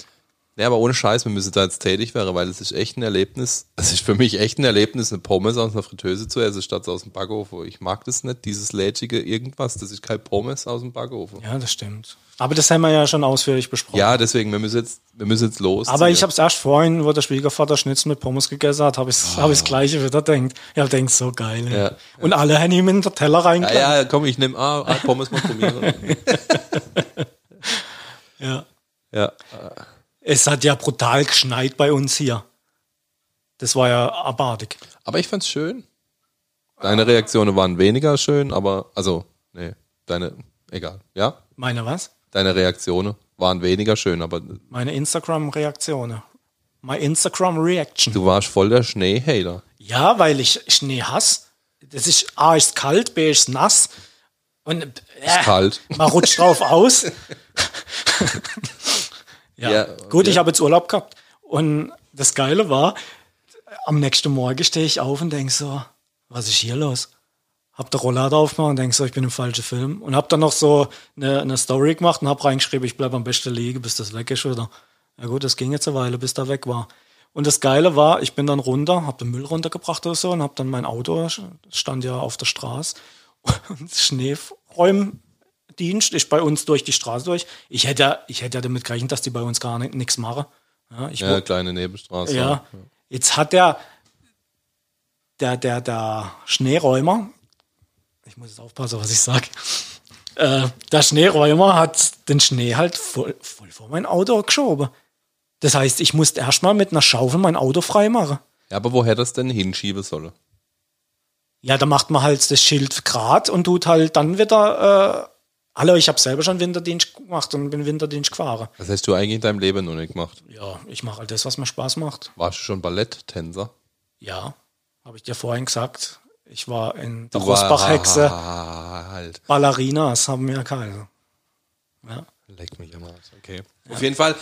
ja, aber ohne Scheiß, wir müssen da jetzt tätig werden, weil es ist echt ein Erlebnis. Es ist für mich echt ein Erlebnis, eine Pommes aus einer Fritteuse zu essen, statt aus dem Backofen. Ich mag das nicht, dieses lätschige irgendwas. Das ist kein Pommes aus dem Backofen. Ja, das stimmt. Aber das haben wir ja schon ausführlich besprochen. Ja, deswegen, wir müssen jetzt, wir müssen jetzt los. aber ich habe es erst vorhin, wo der Schwiegervater Schnitzel mit Pommes gegessen hat, habe ich Ah. hab das Gleiche wieder denkt. Ja, denk so geil. Ja, Und alle haben ihm in den Teller Ja, reingelegt. ja, komm, ich nehme ah, ah, Pommes mal mir. Ja. ja. Es hat ja brutal geschneit bei uns hier. Das war ja abartig. Aber ich fand's schön. Deine Reaktionen waren weniger schön, aber, also, nee, deine, egal, ja? Meine was? Deine Reaktionen waren weniger schön, aber Meine Instagram-Reaktionen. My Instagram-Reaction. du warst voll der Schneehater. Ja, weil ich Schnee hasse. Das ist A ist kalt, B ist nass. Und äh, kalt. Man rutscht drauf aus. ja, Ja, gut, ja. ich habe jetzt Urlaub gehabt. Und das Geile war, am nächsten Morgen stehe ich auf und denke so, was ist hier los? Hab der Rolllader aufgemacht und denke so, ich bin im falschen Film. Und hab dann noch so eine, eine Story gemacht und hab reingeschrieben, ich bleib am besten liegen, bis das weg ist wieder. Ja gut, das ging jetzt eine Weile, bis da weg war. Und das Geile war, ich bin dann runter, hab den Müll runtergebracht oder so und hab dann mein Auto, stand ja auf der Straße, und Schneeräumdienst ist bei uns durch die Straße durch. Ich hätte, ich hätte ja damit gerechnet, dass die bei uns gar nichts machen. Ja, ich Ja, kleine Nebenstraße. ja. Jetzt hat der, der, der, der Schneeräumer ich muss jetzt aufpassen, was ich sage. Äh, der Schneeräumer hat den Schnee halt voll, voll vor mein Auto geschoben. Das heißt, ich musste erstmal mit einer Schaufel mein Auto freimachen. Ja, aber woher das denn hinschieben soll? Ja, da macht man halt das Schild grad und tut halt dann wieder. Hallo, ich habe selber schon Winterdienst gemacht und bin Winterdienst gefahren. Das hast du eigentlich in deinem Leben noch nicht gemacht. Ja, ich mache halt das, was mir Spaß macht. Warst du schon Balletttänzer? Ja, habe ich dir vorhin gesagt. Ich war in der Rosbach-Hexe. Halt. Ballerinas haben wir keine. Ja. Leck mich am Arsch. Okay. Auf jeden Fall.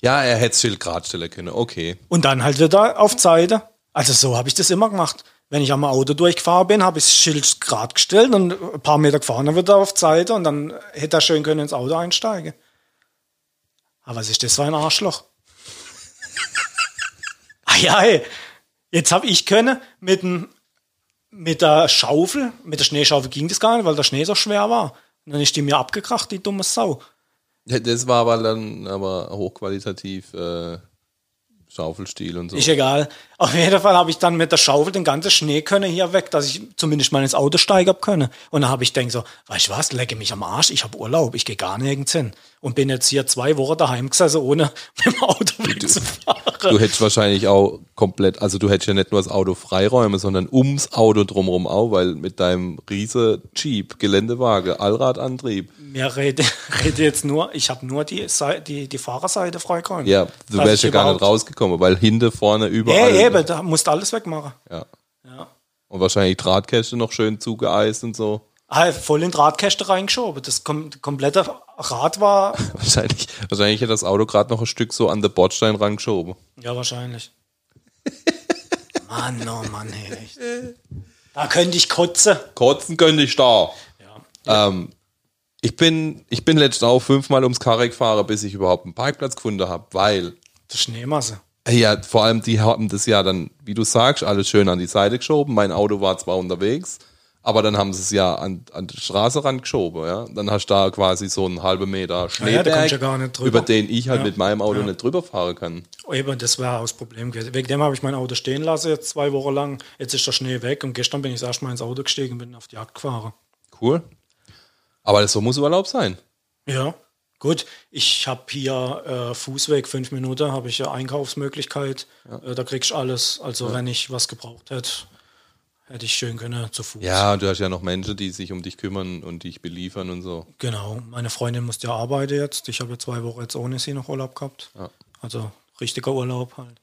Ja, er hätte das Schild grad stellen können. Okay. Und dann halt wieder auf Seite. Also so habe ich das immer gemacht. Wenn ich am Auto durchgefahren bin, habe ich das Schild grad gestellt und ein paar Meter gefahren, dann wieder auf die Seite und dann hätte er schön können ins Auto einsteigen. Aber was ist das für ein Arschloch? ah ja, ey. jetzt habe ich können mit, dem, mit der Schaufel, mit der Schneeschaufel ging das gar nicht, weil der Schnee so schwer war. Und dann ist die mir abgekracht, die dumme Sau. Das war aber dann aber hochqualitativ äh, Schaufelstil und so. Ist egal. Auf jeden Fall habe ich dann mit der Schaufel den ganzen Schnee können hier weg, dass ich zumindest mal ins Auto steigen hab können. Und dann habe ich denkt so, weißt du was, lecke mich am Arsch, ich habe Urlaub, ich gehe gar nirgends hin. Und bin jetzt hier zwei Wochen daheim gesessen, ohne mit dem Auto wegzufahren. Du hättest wahrscheinlich auch komplett, also du hättest ja nicht nur das Auto freiräumen, sondern ums Auto drumherum auch, weil mit deinem riese Jeep, Geländewagen, Allradantrieb. Mir rede, rede jetzt nur, ich habe nur die, die, die Fahrerseite freigeräumt. Ja, du wärst ja gar nicht rausgekommen, weil hinten, vorne, überall. Ja, eben, da musst du alles wegmachen. Ja. Ja. Und wahrscheinlich Drahtkäste noch schön zugeeist und so. Ah, voll in Drahtkäste reingeschoben. Das kom komplette Rad war, Wahrscheinlich, wahrscheinlich hätte das Auto gerade noch ein Stück so an den Bordstein rangeschoben. ja, wahrscheinlich. Mann, oh Mann, echt. Da könnte ich kotzen. Kotzen könnte ich da. Ähm, ich bin, ich bin letztens auch fünfmal ums Karre gefahren, bis ich überhaupt einen Parkplatz gefunden habe, weil Die Schneemasse. Ja, vor allem die haben das ja dann, wie du sagst, alles schön an die Seite geschoben. Mein Auto war zwar unterwegs, aber dann haben sie es ja an, an die Straße rangeschoben. Ja? Dann hast du da quasi so einen halben Meter ja, Schneeberg, ja drüber. über den ich halt Ja. mit meinem Auto Ja. nicht drüber fahren kann. Eben, das wäre auch das Problem gewesen. Wegen dem habe ich mein Auto stehen lassen, jetzt zwei Wochen lang. Jetzt ist der Schnee weg und gestern bin ich erst mal ins Auto gestiegen und bin auf die Jagd gefahren. Cool. Aber das so muss Urlaub sein. Ja, gut. Ich habe hier äh, Fußweg, fünf Minuten, habe ich ja Einkaufsmöglichkeit. Äh, da kriegst du alles. Also wenn ich was gebraucht hätte, hätte ich schön können zu Fuß. Ja, und du hast ja noch Menschen, die sich um dich kümmern und dich beliefern und so. Genau. Meine Freundin musste ja arbeiten jetzt. Ich habe ja zwei Wochen jetzt ohne sie noch Urlaub gehabt. Ja. Also richtiger Urlaub halt.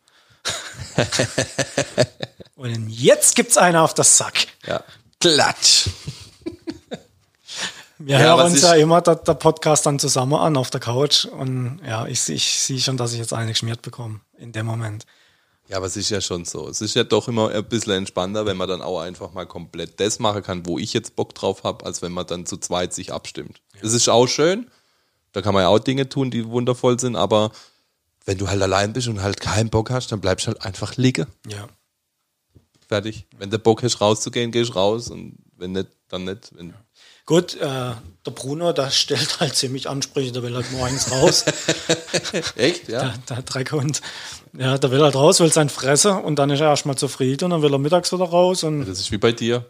und jetzt gibt's einen auf das Sack. Ja. Klatsch. Wir Ja, hören uns ja immer der, der Podcast dann zusammen an auf der Couch. Und ja, ich, ich sehe schon, dass ich jetzt eine geschmiert bekomme in dem Moment. Ja, aber es ist ja schon so. Es ist ja doch immer ein bisschen entspannter, wenn man dann auch einfach mal komplett das machen kann, wo ich jetzt Bock drauf habe, als wenn man dann zu zweit sich abstimmt. Das ist auch schön. Da kann man ja auch Dinge tun, die wundervoll sind, aber wenn du halt allein bist und halt keinen Bock hast, dann bleibst du halt einfach liegen. Ja. Fertig. Wenn du Bock hast, rauszugehen, gehst raus und wenn nicht, dann nicht. Wenn, Gut, äh, der Bruno, der stellt halt ziemlich Ansprüche, der will halt morgens raus. Echt? Ja. der, der Dreckhund. Ja, der will halt raus, will sein Fresse und dann ist er erstmal zufrieden und dann will er mittags wieder raus und Das ist wie bei dir.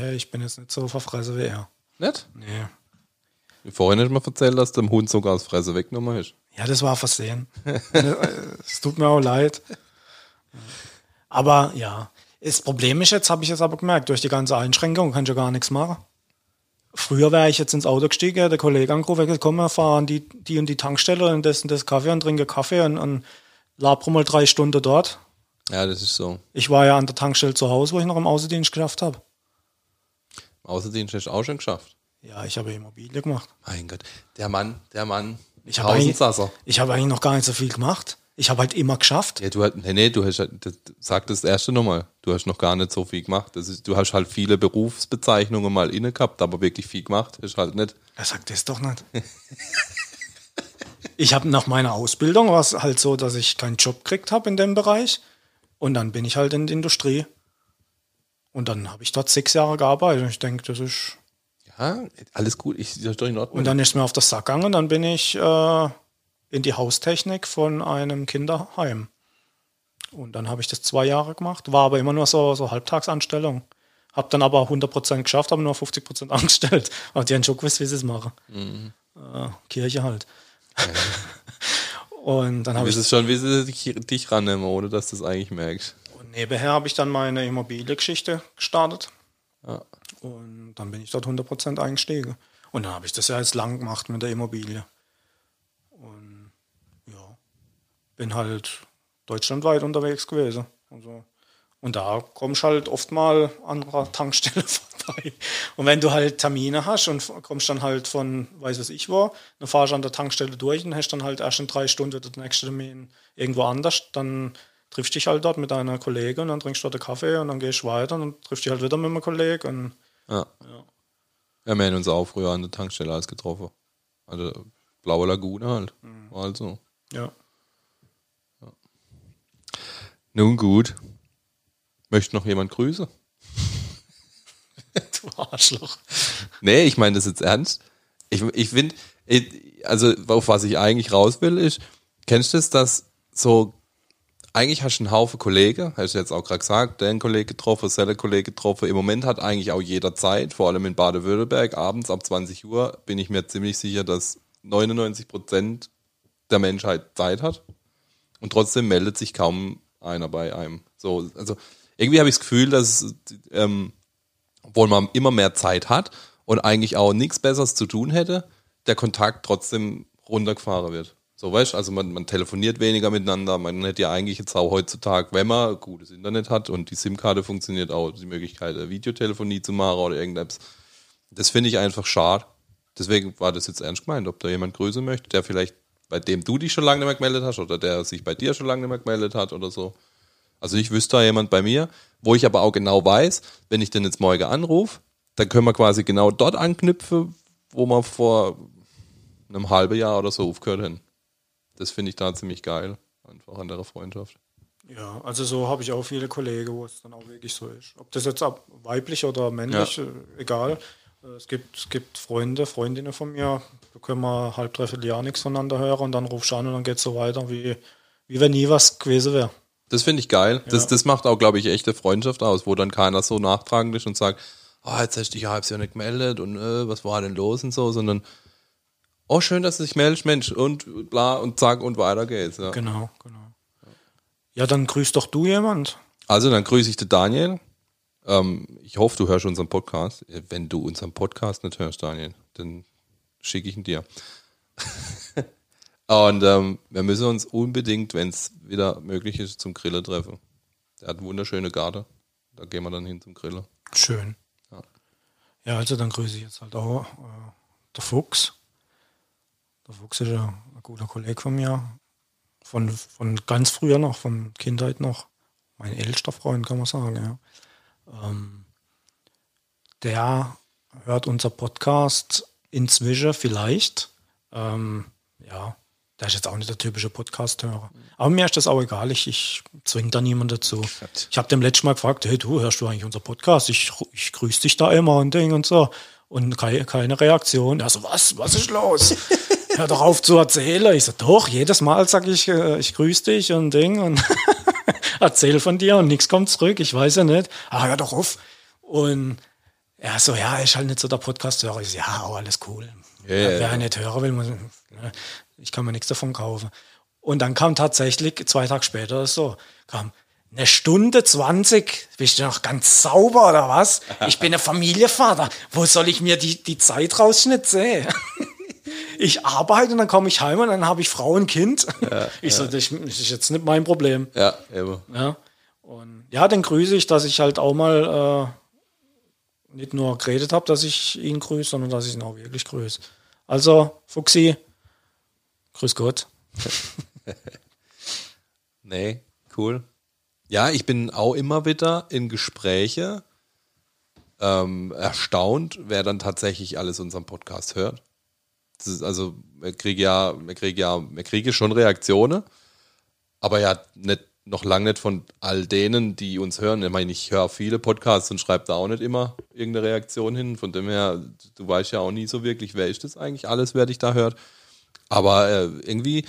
ja, ich bin jetzt nicht so verfressen wie er. Nicht? Nee. Vorhin hast du mir erzählt, dass dem Hund sogar das Fresse weggenommen hast. Ja, das war Versehen. es tut mir auch leid. Aber ja, das Problem ist jetzt, habe ich jetzt aber gemerkt, durch die ganze Einschränkung kann ich ja gar nichts machen. Früher wäre ich jetzt ins Auto gestiegen, der Kollege angerufen, gesagt, komm, wir fahren die, die und die Tankstelle und das und das Kaffee und trinke Kaffee und, und labere mal drei Stunden dort. Ja, das ist so. Ich war ja an der Tankstelle zu Hause, wo ich noch im Außendienst geschafft habe. Außerdienst hast du auch schon geschafft. Ja, ich habe Immobilie gemacht. Mein Gott, der Mann, der Mann. Ich habe eigentlich, ich habe eigentlich noch gar nicht so viel gemacht. Ich habe halt immer geschafft. Ja, du hast, nee, nee, du hast, halt- das, sag das erste nochmal. Du hast noch gar nicht so viel gemacht. Das ist, du hast halt viele Berufsbezeichnungen mal inne gehabt, aber wirklich viel gemacht ist halt nicht. Er sagt das doch nicht. ich habe nach meiner Ausbildung war es halt so, dass ich keinen Job gekriegt habe in dem Bereich. Und dann bin ich halt in die Industrie. Und dann habe ich dort sechs Jahre gearbeitet. Und ich denke, das ist. Ja, alles gut, ich, das ist doch in Ordnung. Und dann ist mir auf das Sack gegangen. Dann bin ich äh, in die Haustechnik von einem Kinderheim. Und dann habe ich das zwei Jahre gemacht. War aber immer nur so, so Halbtagsanstellung. Hab dann aber 100% geschafft, aber nur 50% angestellt. Aber die haben schon gewusst, wie sie es machen. Äh, Kirche halt. und dann habe ich ist es schon, wie sie dich, dich rannehmen, ohne dass du es eigentlich merkst. Und nebenher habe ich dann meine Immobiliengeschichte gestartet. Ja. Und dann bin ich dort 100% eingestiegen. Und dann habe ich das ja jetzt lang gemacht mit der Immobilie. Und ja, bin halt deutschlandweit unterwegs gewesen. Also, und da kommst halt oft mal an einer Tankstelle vorbei. Und wenn du halt Termine hast und kommst dann halt von, weiß was ich wo, dann fahrst du an der Tankstelle durch und hast dann halt erst in drei Stunden den nächsten Termin irgendwo anders, dann triffst dich halt dort mit deiner Kollegin und dann trinkst du dort einen Kaffee und dann gehst du weiter und dann triffst dich halt wieder mit einem Kollegen und Ja. Ja, wir haben uns auch früher an der Tankstelle alles getroffen. Also Blaue Lagune halt. War halt so. ja. Nun gut. Möchte noch jemand grüßen? Du Arschloch. Nee, ich meine das jetzt ernst. Ich, ich finde, also auf was ich eigentlich raus will, ist, kennst du das, dass so, eigentlich hast du einen Haufen Kollegen, hast du jetzt auch gerade gesagt, den Kollege getroffen, der Kollege getroffen. Im Moment hat eigentlich auch jeder Zeit, vor allem in Baden-Württemberg, abends ab 20 Uhr, bin ich mir ziemlich sicher, dass 99 Prozent der Menschheit Zeit hat. Und trotzdem meldet sich kaum einer bei einem. So, also irgendwie habe ich das Gefühl, dass ähm, obwohl man immer mehr Zeit hat und eigentlich auch nichts Besseres zu tun hätte, der Kontakt trotzdem runtergefahren wird. So, weißt also man, man telefoniert weniger miteinander, man hätte ja eigentlich jetzt auch heutzutage, wenn man gutes Internet hat und die SIM-Karte funktioniert, auch die Möglichkeit, Videotelefonie zu machen oder irgendetwas. Das finde ich einfach schade. Deswegen war das jetzt ernst gemeint, ob da jemand grüßen möchte, der vielleicht, bei dem du dich schon lange nicht mehr gemeldet hast oder der sich bei dir schon lange nicht mehr gemeldet hat oder so. Also ich wüsste da jemand bei mir, wo ich aber auch genau weiß, wenn ich den jetzt morgen anrufe, dann können wir quasi genau dort anknüpfen, wo wir vor einem halben Jahr oder so aufgehört haben. Das finde ich da ziemlich geil, einfach an der Freundschaft. Ja, also so habe ich auch viele Kollegen, wo es dann auch wirklich so ist. Ob das jetzt ab weiblich oder männlich, Ja. äh, egal. Äh, Es gibt, es gibt Freunde, Freundinnen von mir, da können wir halb, dreiviertel Jahr nichts voneinander hören und dann rufst du an und dann geht es so weiter, wie, wie wenn nie was gewesen wäre. Das finde ich geil. Das, das macht auch, glaube ich, echte Freundschaft aus, wo dann keiner so nachtragend ist und sagt, ah, jetzt hast du dich ein halbes Jahr nicht gemeldet und äh, was war denn los und so, sondern oh, schön, dass du dich meldest, Mensch, und bla und zack und weiter geht's. Ja. Genau, genau. Ja, dann grüß doch du jemand. Also, dann grüße ich den Daniel. Ähm, ich hoffe, du hörst unseren Podcast. Wenn du unseren Podcast nicht hörst, Daniel, dann schicke ich ihn dir. Und ähm, wir müssen uns unbedingt, wenn es wieder möglich ist, zum Grillen treffen. Der hat eine wunderschöne Garten. Da gehen wir dann hin zum Grillen. Schön. Ja. Ja, also dann grüße ich jetzt halt auch äh, der Fuchs. Der Fuchs ist ja ein guter Kollege von mir. Von, von ganz früher noch, von Kindheit noch. Mein ältester Freund, kann man sagen, ja. Ähm, der hört unser Podcast inzwischen vielleicht. Ähm, ja, der ist jetzt auch nicht der typische Podcast-Hörer. Aber mir ist das auch egal, ich, ich zwinge da niemanden dazu. Ich habe dem letzten Mal gefragt, hey du, hörst du eigentlich unser Podcast? Ich, ich grüße dich da immer und Ding und so. Und keine, keine Reaktion. Er so, was, was ist los? Hör doch auf zu erzählen. Ich so, doch, jedes Mal sage ich, äh, ich grüße dich und Ding und erzähl von dir und nichts kommt zurück. Ich weiß ja nicht. Ah, hör doch auf. Und er so, ja, ist halt nicht so der Podcast-Hörer. Ich so, ja, auch alles cool. Ja, ja, Wer ja. nicht hören will, muss, ne, ich kann mir nichts davon kaufen. Und dann kam tatsächlich, zwei Tage später so, kam eine Stunde 20, bist du noch ganz sauber oder was? Ich bin ein Familienvater. Wo soll ich mir die, die Zeit rausschnitzen? Ich arbeite und dann komme ich heim und dann habe ich Frau und Kind. ich so, das ist jetzt nicht mein Problem. Ja, eben. Ja. Und ja, den grüße ich, dass ich halt auch mal äh, nicht nur geredet habe, dass ich ihn grüße, sondern dass ich ihn auch wirklich grüße. Also, Fuxi, grüß Gott. Nee, cool. Ja, ich bin auch immer wieder in Gespräche ähm, erstaunt, wer dann tatsächlich alles unseren Podcast hört. Das ist also, wir kriegen ja, wir ja, wir kriegen schon Reaktionen, aber ja nicht, noch lange nicht von all denen, die uns hören. Ich meine, ich höre viele Podcasts und schreibe da auch nicht immer irgendeine Reaktion hin. Von dem her, du weißt ja auch nie so wirklich, wer ist das eigentlich alles, wer dich da hört. Aber äh, irgendwie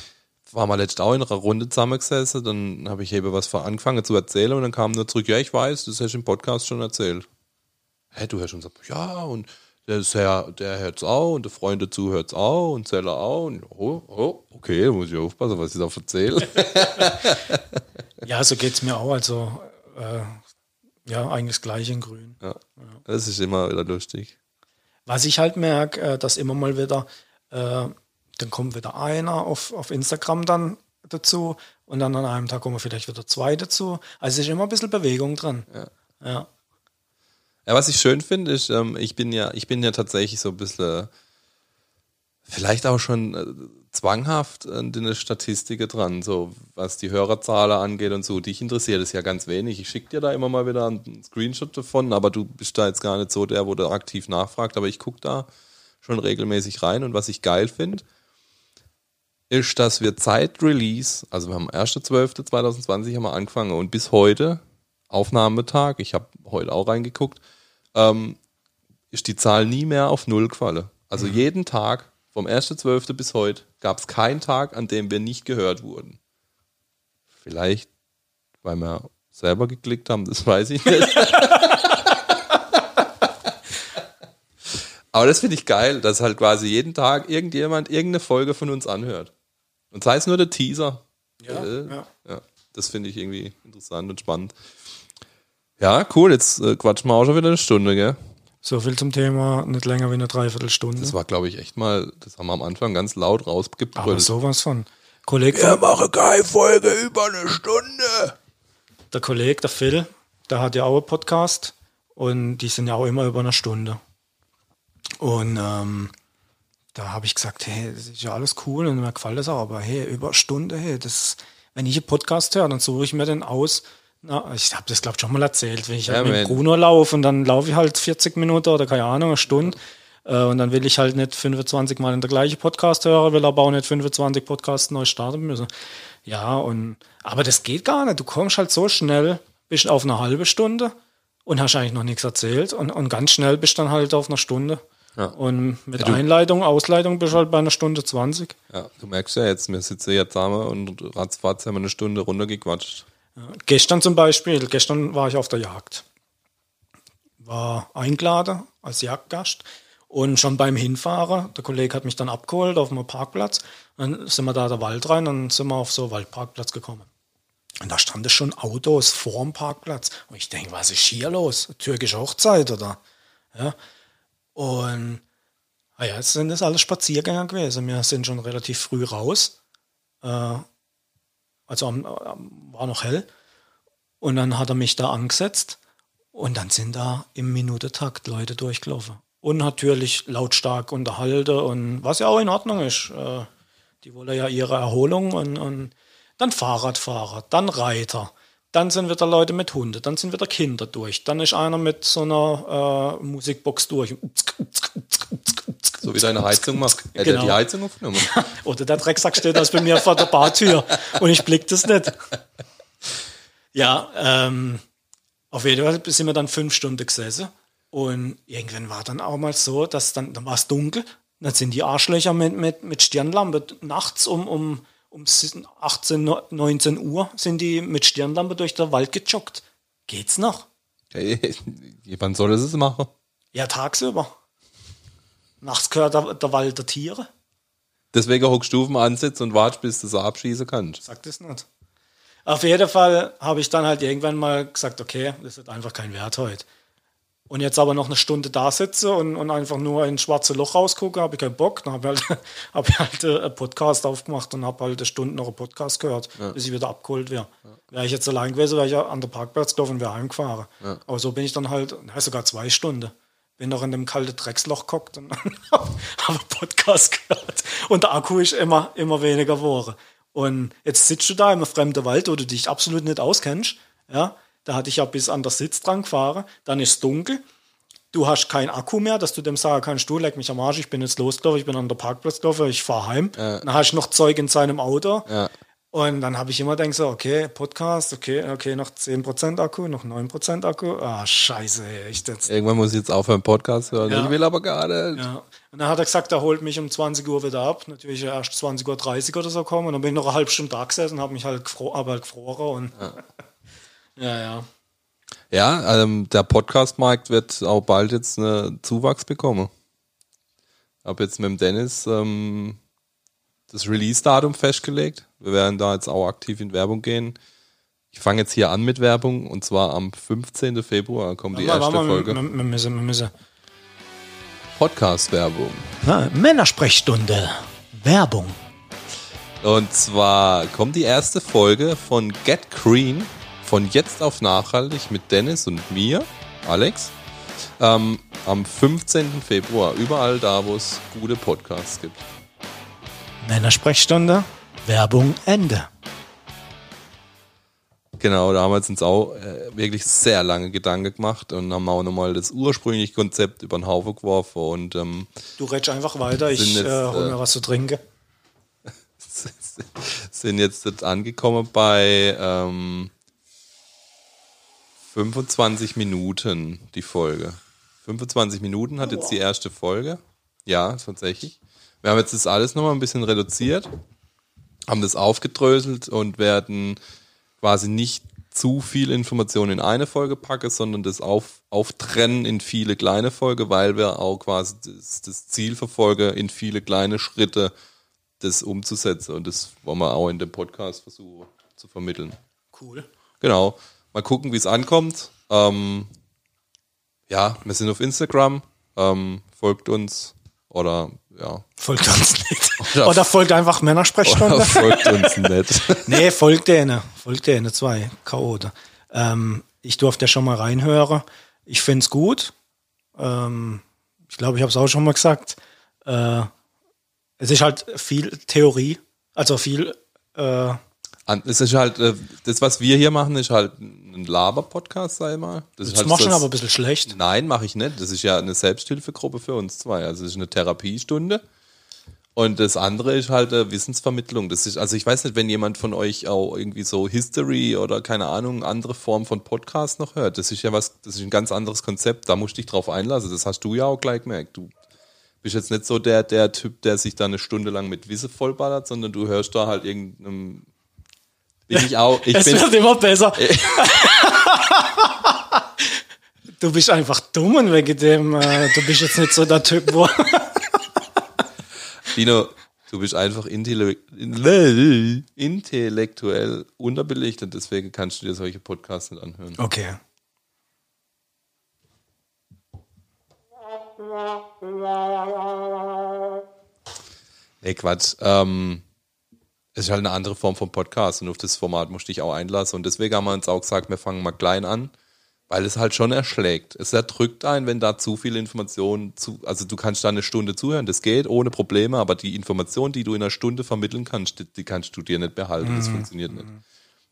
war mal letztes auch in einer Runde zusammengesessen, dann habe ich eben was angefangen zu erzählen und dann kam nur zurück, ja, ich weiß, das hast du im Podcast schon erzählt. hä, du hörst unser, ja, und der, ja, der hört's auch und der Freund dazu hört's auch und Zeller auch. Und, oh, oh, okay, muss ich aufpassen, was ich da erzähle. Ja, so geht es mir auch. Also, äh, ja, eigentlich das gleiche in grün. ja. Das ist immer wieder lustig. Was ich halt merke, äh, dass immer mal wieder, äh, dann kommt wieder einer auf, auf Instagram dann dazu und dann an einem Tag kommen vielleicht wieder zwei dazu. Also es ist immer ein bisschen Bewegung drin. Ja. ja. Ja, was ich schön finde, ist, ähm, ich bin ja, ich bin ja tatsächlich so ein bisschen, vielleicht auch schon äh, zwanghaft an den Statistiken dran, so was die Hörerzahlen angeht und so. Dich interessiert es ja ganz wenig. Ich schicke dir da immer mal wieder einen Screenshot davon, aber du bist da jetzt gar nicht so der, wo du aktiv nachfragt, aber ich gucke da schon regelmäßig rein und was ich geil finde, ist, dass wir Zeit Release, also wir haben 1.12.2020 haben wir angefangen und bis heute, Aufnahmetag, ich habe heute auch reingeguckt, ähm, ist die Zahl nie mehr auf Null gefallen. Also jeden Tag, vom 1.12. bis heute, gab es keinen Tag, an dem wir nicht gehört wurden. Vielleicht, weil wir selber geklickt haben, das weiß ich nicht. Aber das finde ich geil, dass halt quasi jeden Tag irgendjemand irgendeine Folge von uns anhört. Und sei es nur der Teaser. Ja, Äh, ja. ja, das finde ich irgendwie interessant und spannend. Ja, cool, jetzt äh, quatschen wir auch schon wieder eine Stunde, gell? So viel zum Thema, nicht länger wie eine Dreiviertelstunde. Das war, glaube ich, echt mal, das haben wir am Anfang ganz laut Aber rausgebrüllt. sowas von. Kollege Wir machen keine Folge über eine Stunde. der Kollege, der Phil, der hat ja auch einen Podcast und die sind ja auch immer über eine Stunde. Und ähm, da habe ich gesagt, hey, das ist ja alles cool und mir gefällt das auch, aber hey, über eine Stunde, hey, das, wenn ich einen Podcast höre, dann suche ich mir den aus. Na, ich habe das, glaube ich, schon mal erzählt, wenn ich Ja, halt mit Bruno laufe und dann laufe ich halt 40 Minuten oder keine Ahnung, eine Stunde. Äh, und dann will ich halt nicht 25 Mal in der gleiche Podcast hören, will aber auch nicht 25 Podcasts neu starten müssen. Ja, und aber das geht gar nicht. Du kommst halt so schnell, bist auf eine halbe Stunde und hast eigentlich noch nichts erzählt und, und ganz schnell bist dann halt auf einer Stunde. Ja. Und mit du- Einleitung, Ausleitung bist du halt bei einer Stunde 20. Ja, du merkst ja jetzt, wir sitzen jetzt zusammen und ratzfatz haben wir eine Stunde runtergequatscht. Gestern zum Beispiel, gestern war ich auf der Jagd. War eingeladen als Jagdgast. Und schon beim Hinfahren, der Kollege hat mich dann abgeholt auf einem Parkplatz. Dann sind wir da der Wald rein, dann sind wir auf so einen Waldparkplatz gekommen. Und da standen schon Autos vorm Parkplatz. Und ich denke, was ist hier los? Türkische Hochzeit oder? Ja. Und ah ja, jetzt sind das alles Spaziergänger gewesen. Wir sind schon relativ früh raus. Äh, also am, am, war noch hell. Und dann hat er mich da angesetzt und dann sind da im Minutentakt Leute durchgelaufen. Und natürlich lautstark unterhalten und was ja auch in Ordnung ist. Äh, die wollen ja ihre Erholung und, und dann Fahrradfahrer, dann Reiter. Dann sind wieder Leute mit Hunden, dann sind wieder Kinder durch. Dann ist einer mit so einer äh, Musikbox durch. So wie deine Heizung macht. Hätte Genau. er die Heizung aufgenommen? Oder der Drecksack steht aus bei mir vor der Bartür und ich blick das nicht. Ja, ähm, auf jeden Fall sind wir dann fünf Stunden gesessen und irgendwann war dann auch mal so, dass dann, dann war es dunkel, dann sind die Arschlöcher mit, mit, mit Stirnlampe nachts um, um, um 18, 19 Uhr sind die mit Stirnlampe durch den Wald gejoggt. Geht's noch? Hey, wann soll es es machen? Ja, tagsüber. Nachts gehört der, der Wald der Tiere. Deswegen hockst du auf Ansitz und wartest, bis du es abschießen kannst. Sag das nicht. Auf jeden Fall habe ich dann halt irgendwann mal gesagt, okay, das hat einfach keinen Wert heute. Und jetzt aber noch eine Stunde da sitze und, und einfach nur in schwarze Loch rausgucke, habe ich keinen Bock. Dann habe ich halt, hab ich halt äh, einen Podcast aufgemacht und habe halt eine Stunde noch einen Podcast gehört, bis ich wieder abgeholt wäre. Wäre ich jetzt allein gewesen, wäre ich ja an der Parkplatz gelaufen und wäre heimgefahren. Aber so bin ich dann halt, sogar zwei Stunden. Bin noch in dem kalten Drecksloch gehockt und habe Podcast gehört. Und der Akku ist immer, immer weniger geworden. Und jetzt sitzt du da im fremden Wald, wo du dich absolut nicht auskennst. Ja, da hatte ich ja bis an der Sitz dran gefahren. Dann ist es dunkel. Du hast keinen Akku mehr, dass du dem sagen kannst, du leck mich am Arsch, ich bin jetzt losgelaufen, ich bin an der Parkplatz gelaufen, ich fahre heim. Dann hast du noch Zeug in seinem Auto. Ja. Und dann habe ich immer gedacht so, okay, Podcast, okay, okay, noch 10% Akku, noch 9% Akku. Ah, scheiße, ey, echt jetzt. Irgendwann muss ich jetzt aufhören, Podcast hören. Ja. Ich will aber gar nicht. Ja. Und dann hat er gesagt, er holt mich um 20 Uhr wieder ab. Natürlich erst 20.30 Uhr oder so kommen. Und dann bin ich noch eine halbe Stunde da gesessen und habe mich halt, gefro hab halt gefroren. Und ja. ja, Ja, ähm, der Podcast-Markt wird auch bald jetzt einen Zuwachs bekommen. Hab jetzt mit dem Dennis ähm, das Release-Datum festgelegt. Wir werden da jetzt auch aktiv in Werbung gehen. Ich fange jetzt hier an mit Werbung und zwar am 15. Februar kommt die erste warte, Folge. Wir, wir, müssen, wir müssen. Podcast-Werbung. Männersprechstunde. Werbung. Und zwar kommt die erste Folge von Get Green von jetzt auf nachhaltig mit Dennis und mir, Alex, ähm, am 15. Februar. Überall da, wo es gute Podcasts gibt. Männersprechstunde. Werbung Ende. Genau, da haben wir uns auch äh, wirklich sehr lange Gedanken gemacht und haben auch nochmal das ursprüngliche Konzept über den Haufen geworfen und ähm, Du redest einfach weiter, ich Sind jetzt, äh, hol äh, mir was zu trinken. sind jetzt angekommen bei ähm, 25 Minuten die Folge. 25 Minuten hat jetzt die erste Folge. Ja, tatsächlich. Wir haben jetzt das alles nochmal ein bisschen reduziert, haben das aufgedröselt und werden quasi nicht zu viel Informationen in eine Folge packen, sondern das auf, auftrennen in viele kleine Folge, weil wir auch quasi das, das Ziel verfolgen, in viele kleine Schritte das umzusetzen. Und das wollen wir auch in dem Podcast versuchen zu vermitteln. Cool. Genau. Mal gucken, wie es ankommt. Ähm, ja, wir sind auf Instagram. Ähm, folgt uns oder ja. Folgt uns nicht. Oder- Oder, folgt einfach Oder Männersprechstunde. folgt uns nicht. nee, folgt denen. Folgt denen, zwei Chaoten. Ähm, ich durfte ja schon mal reinhören. Ich find's gut. Ähm, ich glaube, ich habe es auch schon mal gesagt. Äh, es ist halt viel Theorie, also viel äh, Es ist halt, äh, das, was wir hier machen, ist halt ein Laber-Podcast, sag ich mal. Das ist Das halt machst du aber ein bisschen schlecht. Nein, mache ich nicht. Das ist ja eine Selbsthilfegruppe für uns zwei. Also es ist eine Therapiestunde. Und das andere ist halt äh, Wissensvermittlung. Das ist, also ich weiß nicht, wenn jemand von euch auch irgendwie so History oder keine Ahnung, andere Form von Podcast noch hört. Das ist ja was, das ist ein ganz anderes Konzept. Da musst du dich drauf einlassen. Das hast du ja auch gleich gemerkt. Du bist jetzt nicht so der, der Typ, der sich da eine Stunde lang mit Wisse vollballert, sondern du hörst da halt irgendeinem. Bin ich auch. Ich es bin, wird immer besser. du bist einfach dumm und wegen dem, äh, du bist jetzt nicht so der Typ, wo. Dino, du bist einfach intelle intellektuell unterbelichtet, deswegen kannst du dir solche Podcasts nicht anhören. Okay. Nee, Quatsch. Ähm, es ist halt eine andere Form von Podcast und auf das Format musst du dich auch einlassen. Und deswegen haben wir uns auch gesagt, wir fangen mal klein an, weil es halt schon erschlägt. Es erdrückt ein, wenn da zu viel Information zu, also du kannst da eine Stunde zuhören, das geht ohne Probleme, aber die Information, die du in einer Stunde vermitteln kannst, die, die kannst du dir nicht behalten. Das funktioniert nicht.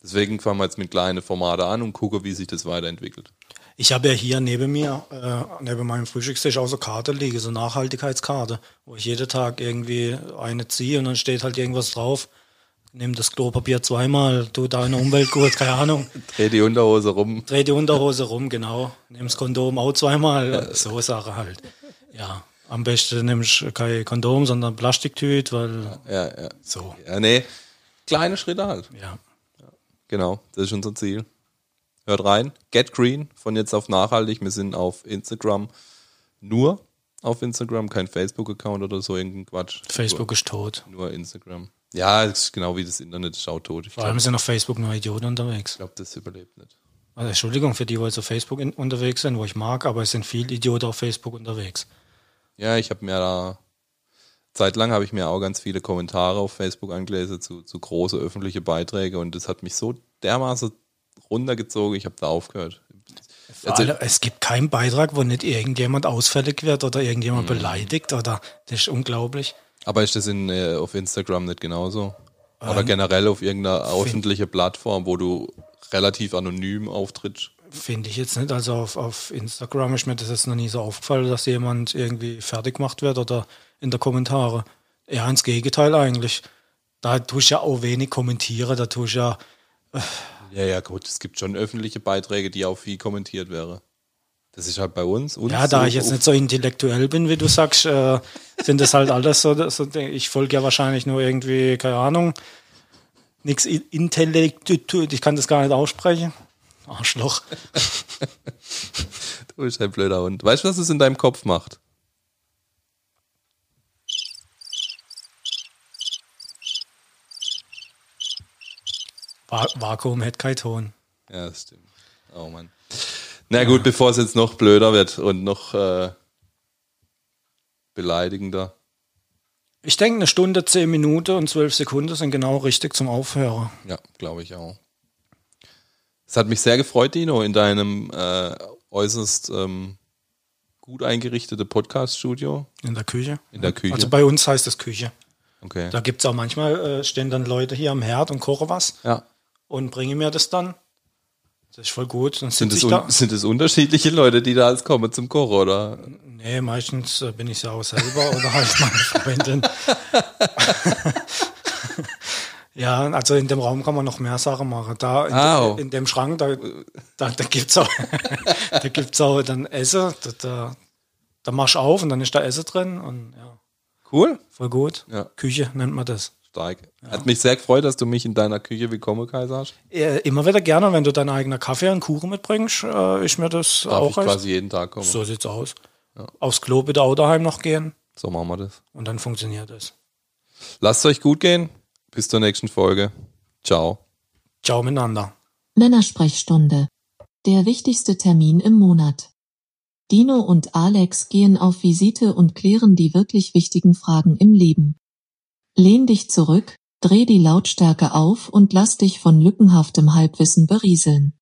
Deswegen fangen wir jetzt mit kleinen Formaten an und gucken, wie sich das weiterentwickelt. Ich habe ja hier neben mir, äh, neben meinem Frühstückstisch auch so Karte liegen, so Nachhaltigkeitskarte, wo ich jeden Tag irgendwie eine ziehe und dann steht halt irgendwas drauf. Nimm das Klopapier zweimal, tu deine Umwelt gut, keine Ahnung. Dreh die Unterhose rum. Dreh die Unterhose rum, genau. Nimm das Kondom auch zweimal, so Sache halt. Ja, am besten nimmst du kein Kondom, sondern Plastiktüte, weil Ja, ja. so, Ja, nee. Kleine Schritte halt. ja. Genau, das ist unser Ziel. Hört rein. Get Green von jetzt auf nachhaltig. Wir sind auf Instagram nur auf Instagram, kein Facebook-Account oder so irgendein Quatsch. Facebook ist tot. Nur, nur Instagram. Ja, das ist genau wie das Internet ist auch tot. Ich Vor allem glaube, sind auf Facebook nur Idioten unterwegs. glaub, das überlebt nicht. Also Entschuldigung für die, die auf Facebook in, unterwegs sind, wo ich mag, aber es sind viele Idioten auf Facebook unterwegs. Ja, ich habe mir da zeitlang habe ich mir auch ganz viele Kommentare auf Facebook angelesen zu, zu große öffentliche Beiträge und das hat mich so dermaßen runtergezogen, ich habe da aufgehört. Also- allem, es gibt keinen Beitrag, wo nicht irgendjemand ausfällig wird oder irgendjemand Mhm. beleidigt oder das ist unglaublich. Aber ist das in, äh, auf Instagram nicht genauso? Ähm, Oder generell auf irgendeiner öffentliche Plattform, wo du relativ anonym auftrittst? Finde ich jetzt nicht. Also auf, auf Instagram ist mir das jetzt noch nie so aufgefallen, dass jemand irgendwie fertig gemacht wird oder in der Kommentare. Eher ins Gegenteil eigentlich. Da tust du ja auch wenig kommentieren, da tust du ja, Ja, ja, gut, es gibt schon öffentliche Beiträge, die auch viel kommentiert wäre. Das ist halt bei uns. uns ja, da so ich jetzt nicht so intellektuell bin, wie du sagst, äh, sind das halt alles so, so ich folge ja wahrscheinlich nur irgendwie, keine Ahnung, nichts intellektuell, ich kann das gar nicht aussprechen. Arschloch. Du bist ein blöder Hund. Weißt du, was es in deinem Kopf macht? Va Vakuum hätte keinen Ton. Ja, das stimmt. Oh Mann. Na gut, bevor es jetzt noch blöder wird und noch äh, beleidigender. Ich denke, eine Stunde, zehn Minuten und zwölf Sekunden sind genau richtig zum Aufhören. Ja, glaube ich auch. Es hat mich sehr gefreut, Dino, in deinem äh, äußerst ähm, gut eingerichtete Podcast-Studio. In der Küche. In der Küche. Also bei uns heißt es Küche. Okay. Da gibt es auch manchmal, äh, stehen dann Leute hier am Herd und kochen was Ja. und bringen mir das dann. Das ist voll gut. Sind es, da. sind es unterschiedliche Leute, die da als kommen zum Kochen, oder? Nee, meistens äh, bin ich ja auch selber oder halt meine Freundin. ja, also in dem Raum kann man noch mehr Sachen machen. Da in, Au. in dem Schrank, da, da, da gibt's auch, da gibt's auch dann Essen. Da, da, da machst du auf und dann ist da Essen drin und ja, Cool. voll gut. Ja. Küche nennt man das. Stark. Hat mich sehr gefreut, dass du mich in deiner Küche willkommen geheißen hast. Äh, immer wieder gerne, wenn du deinen eigenen Kaffee und Kuchen mitbringst, äh, ist mir das Darf auch ich quasi jeden Tag kommen. So sieht's aus. Aufs Klo bitte auch daheim noch gehen So machen wir das. und dann funktioniert es. Lasst euch gut gehen. Bis zur nächsten Folge. Ciao. Ciao miteinander. Männersprechstunde. Der wichtigste Termin im Monat. Dino und Alex gehen auf Visite und klären die wirklich wichtigen Fragen im Leben. Lehn dich zurück, dreh die Lautstärke auf und lass dich von lückenhaftem Halbwissen berieseln.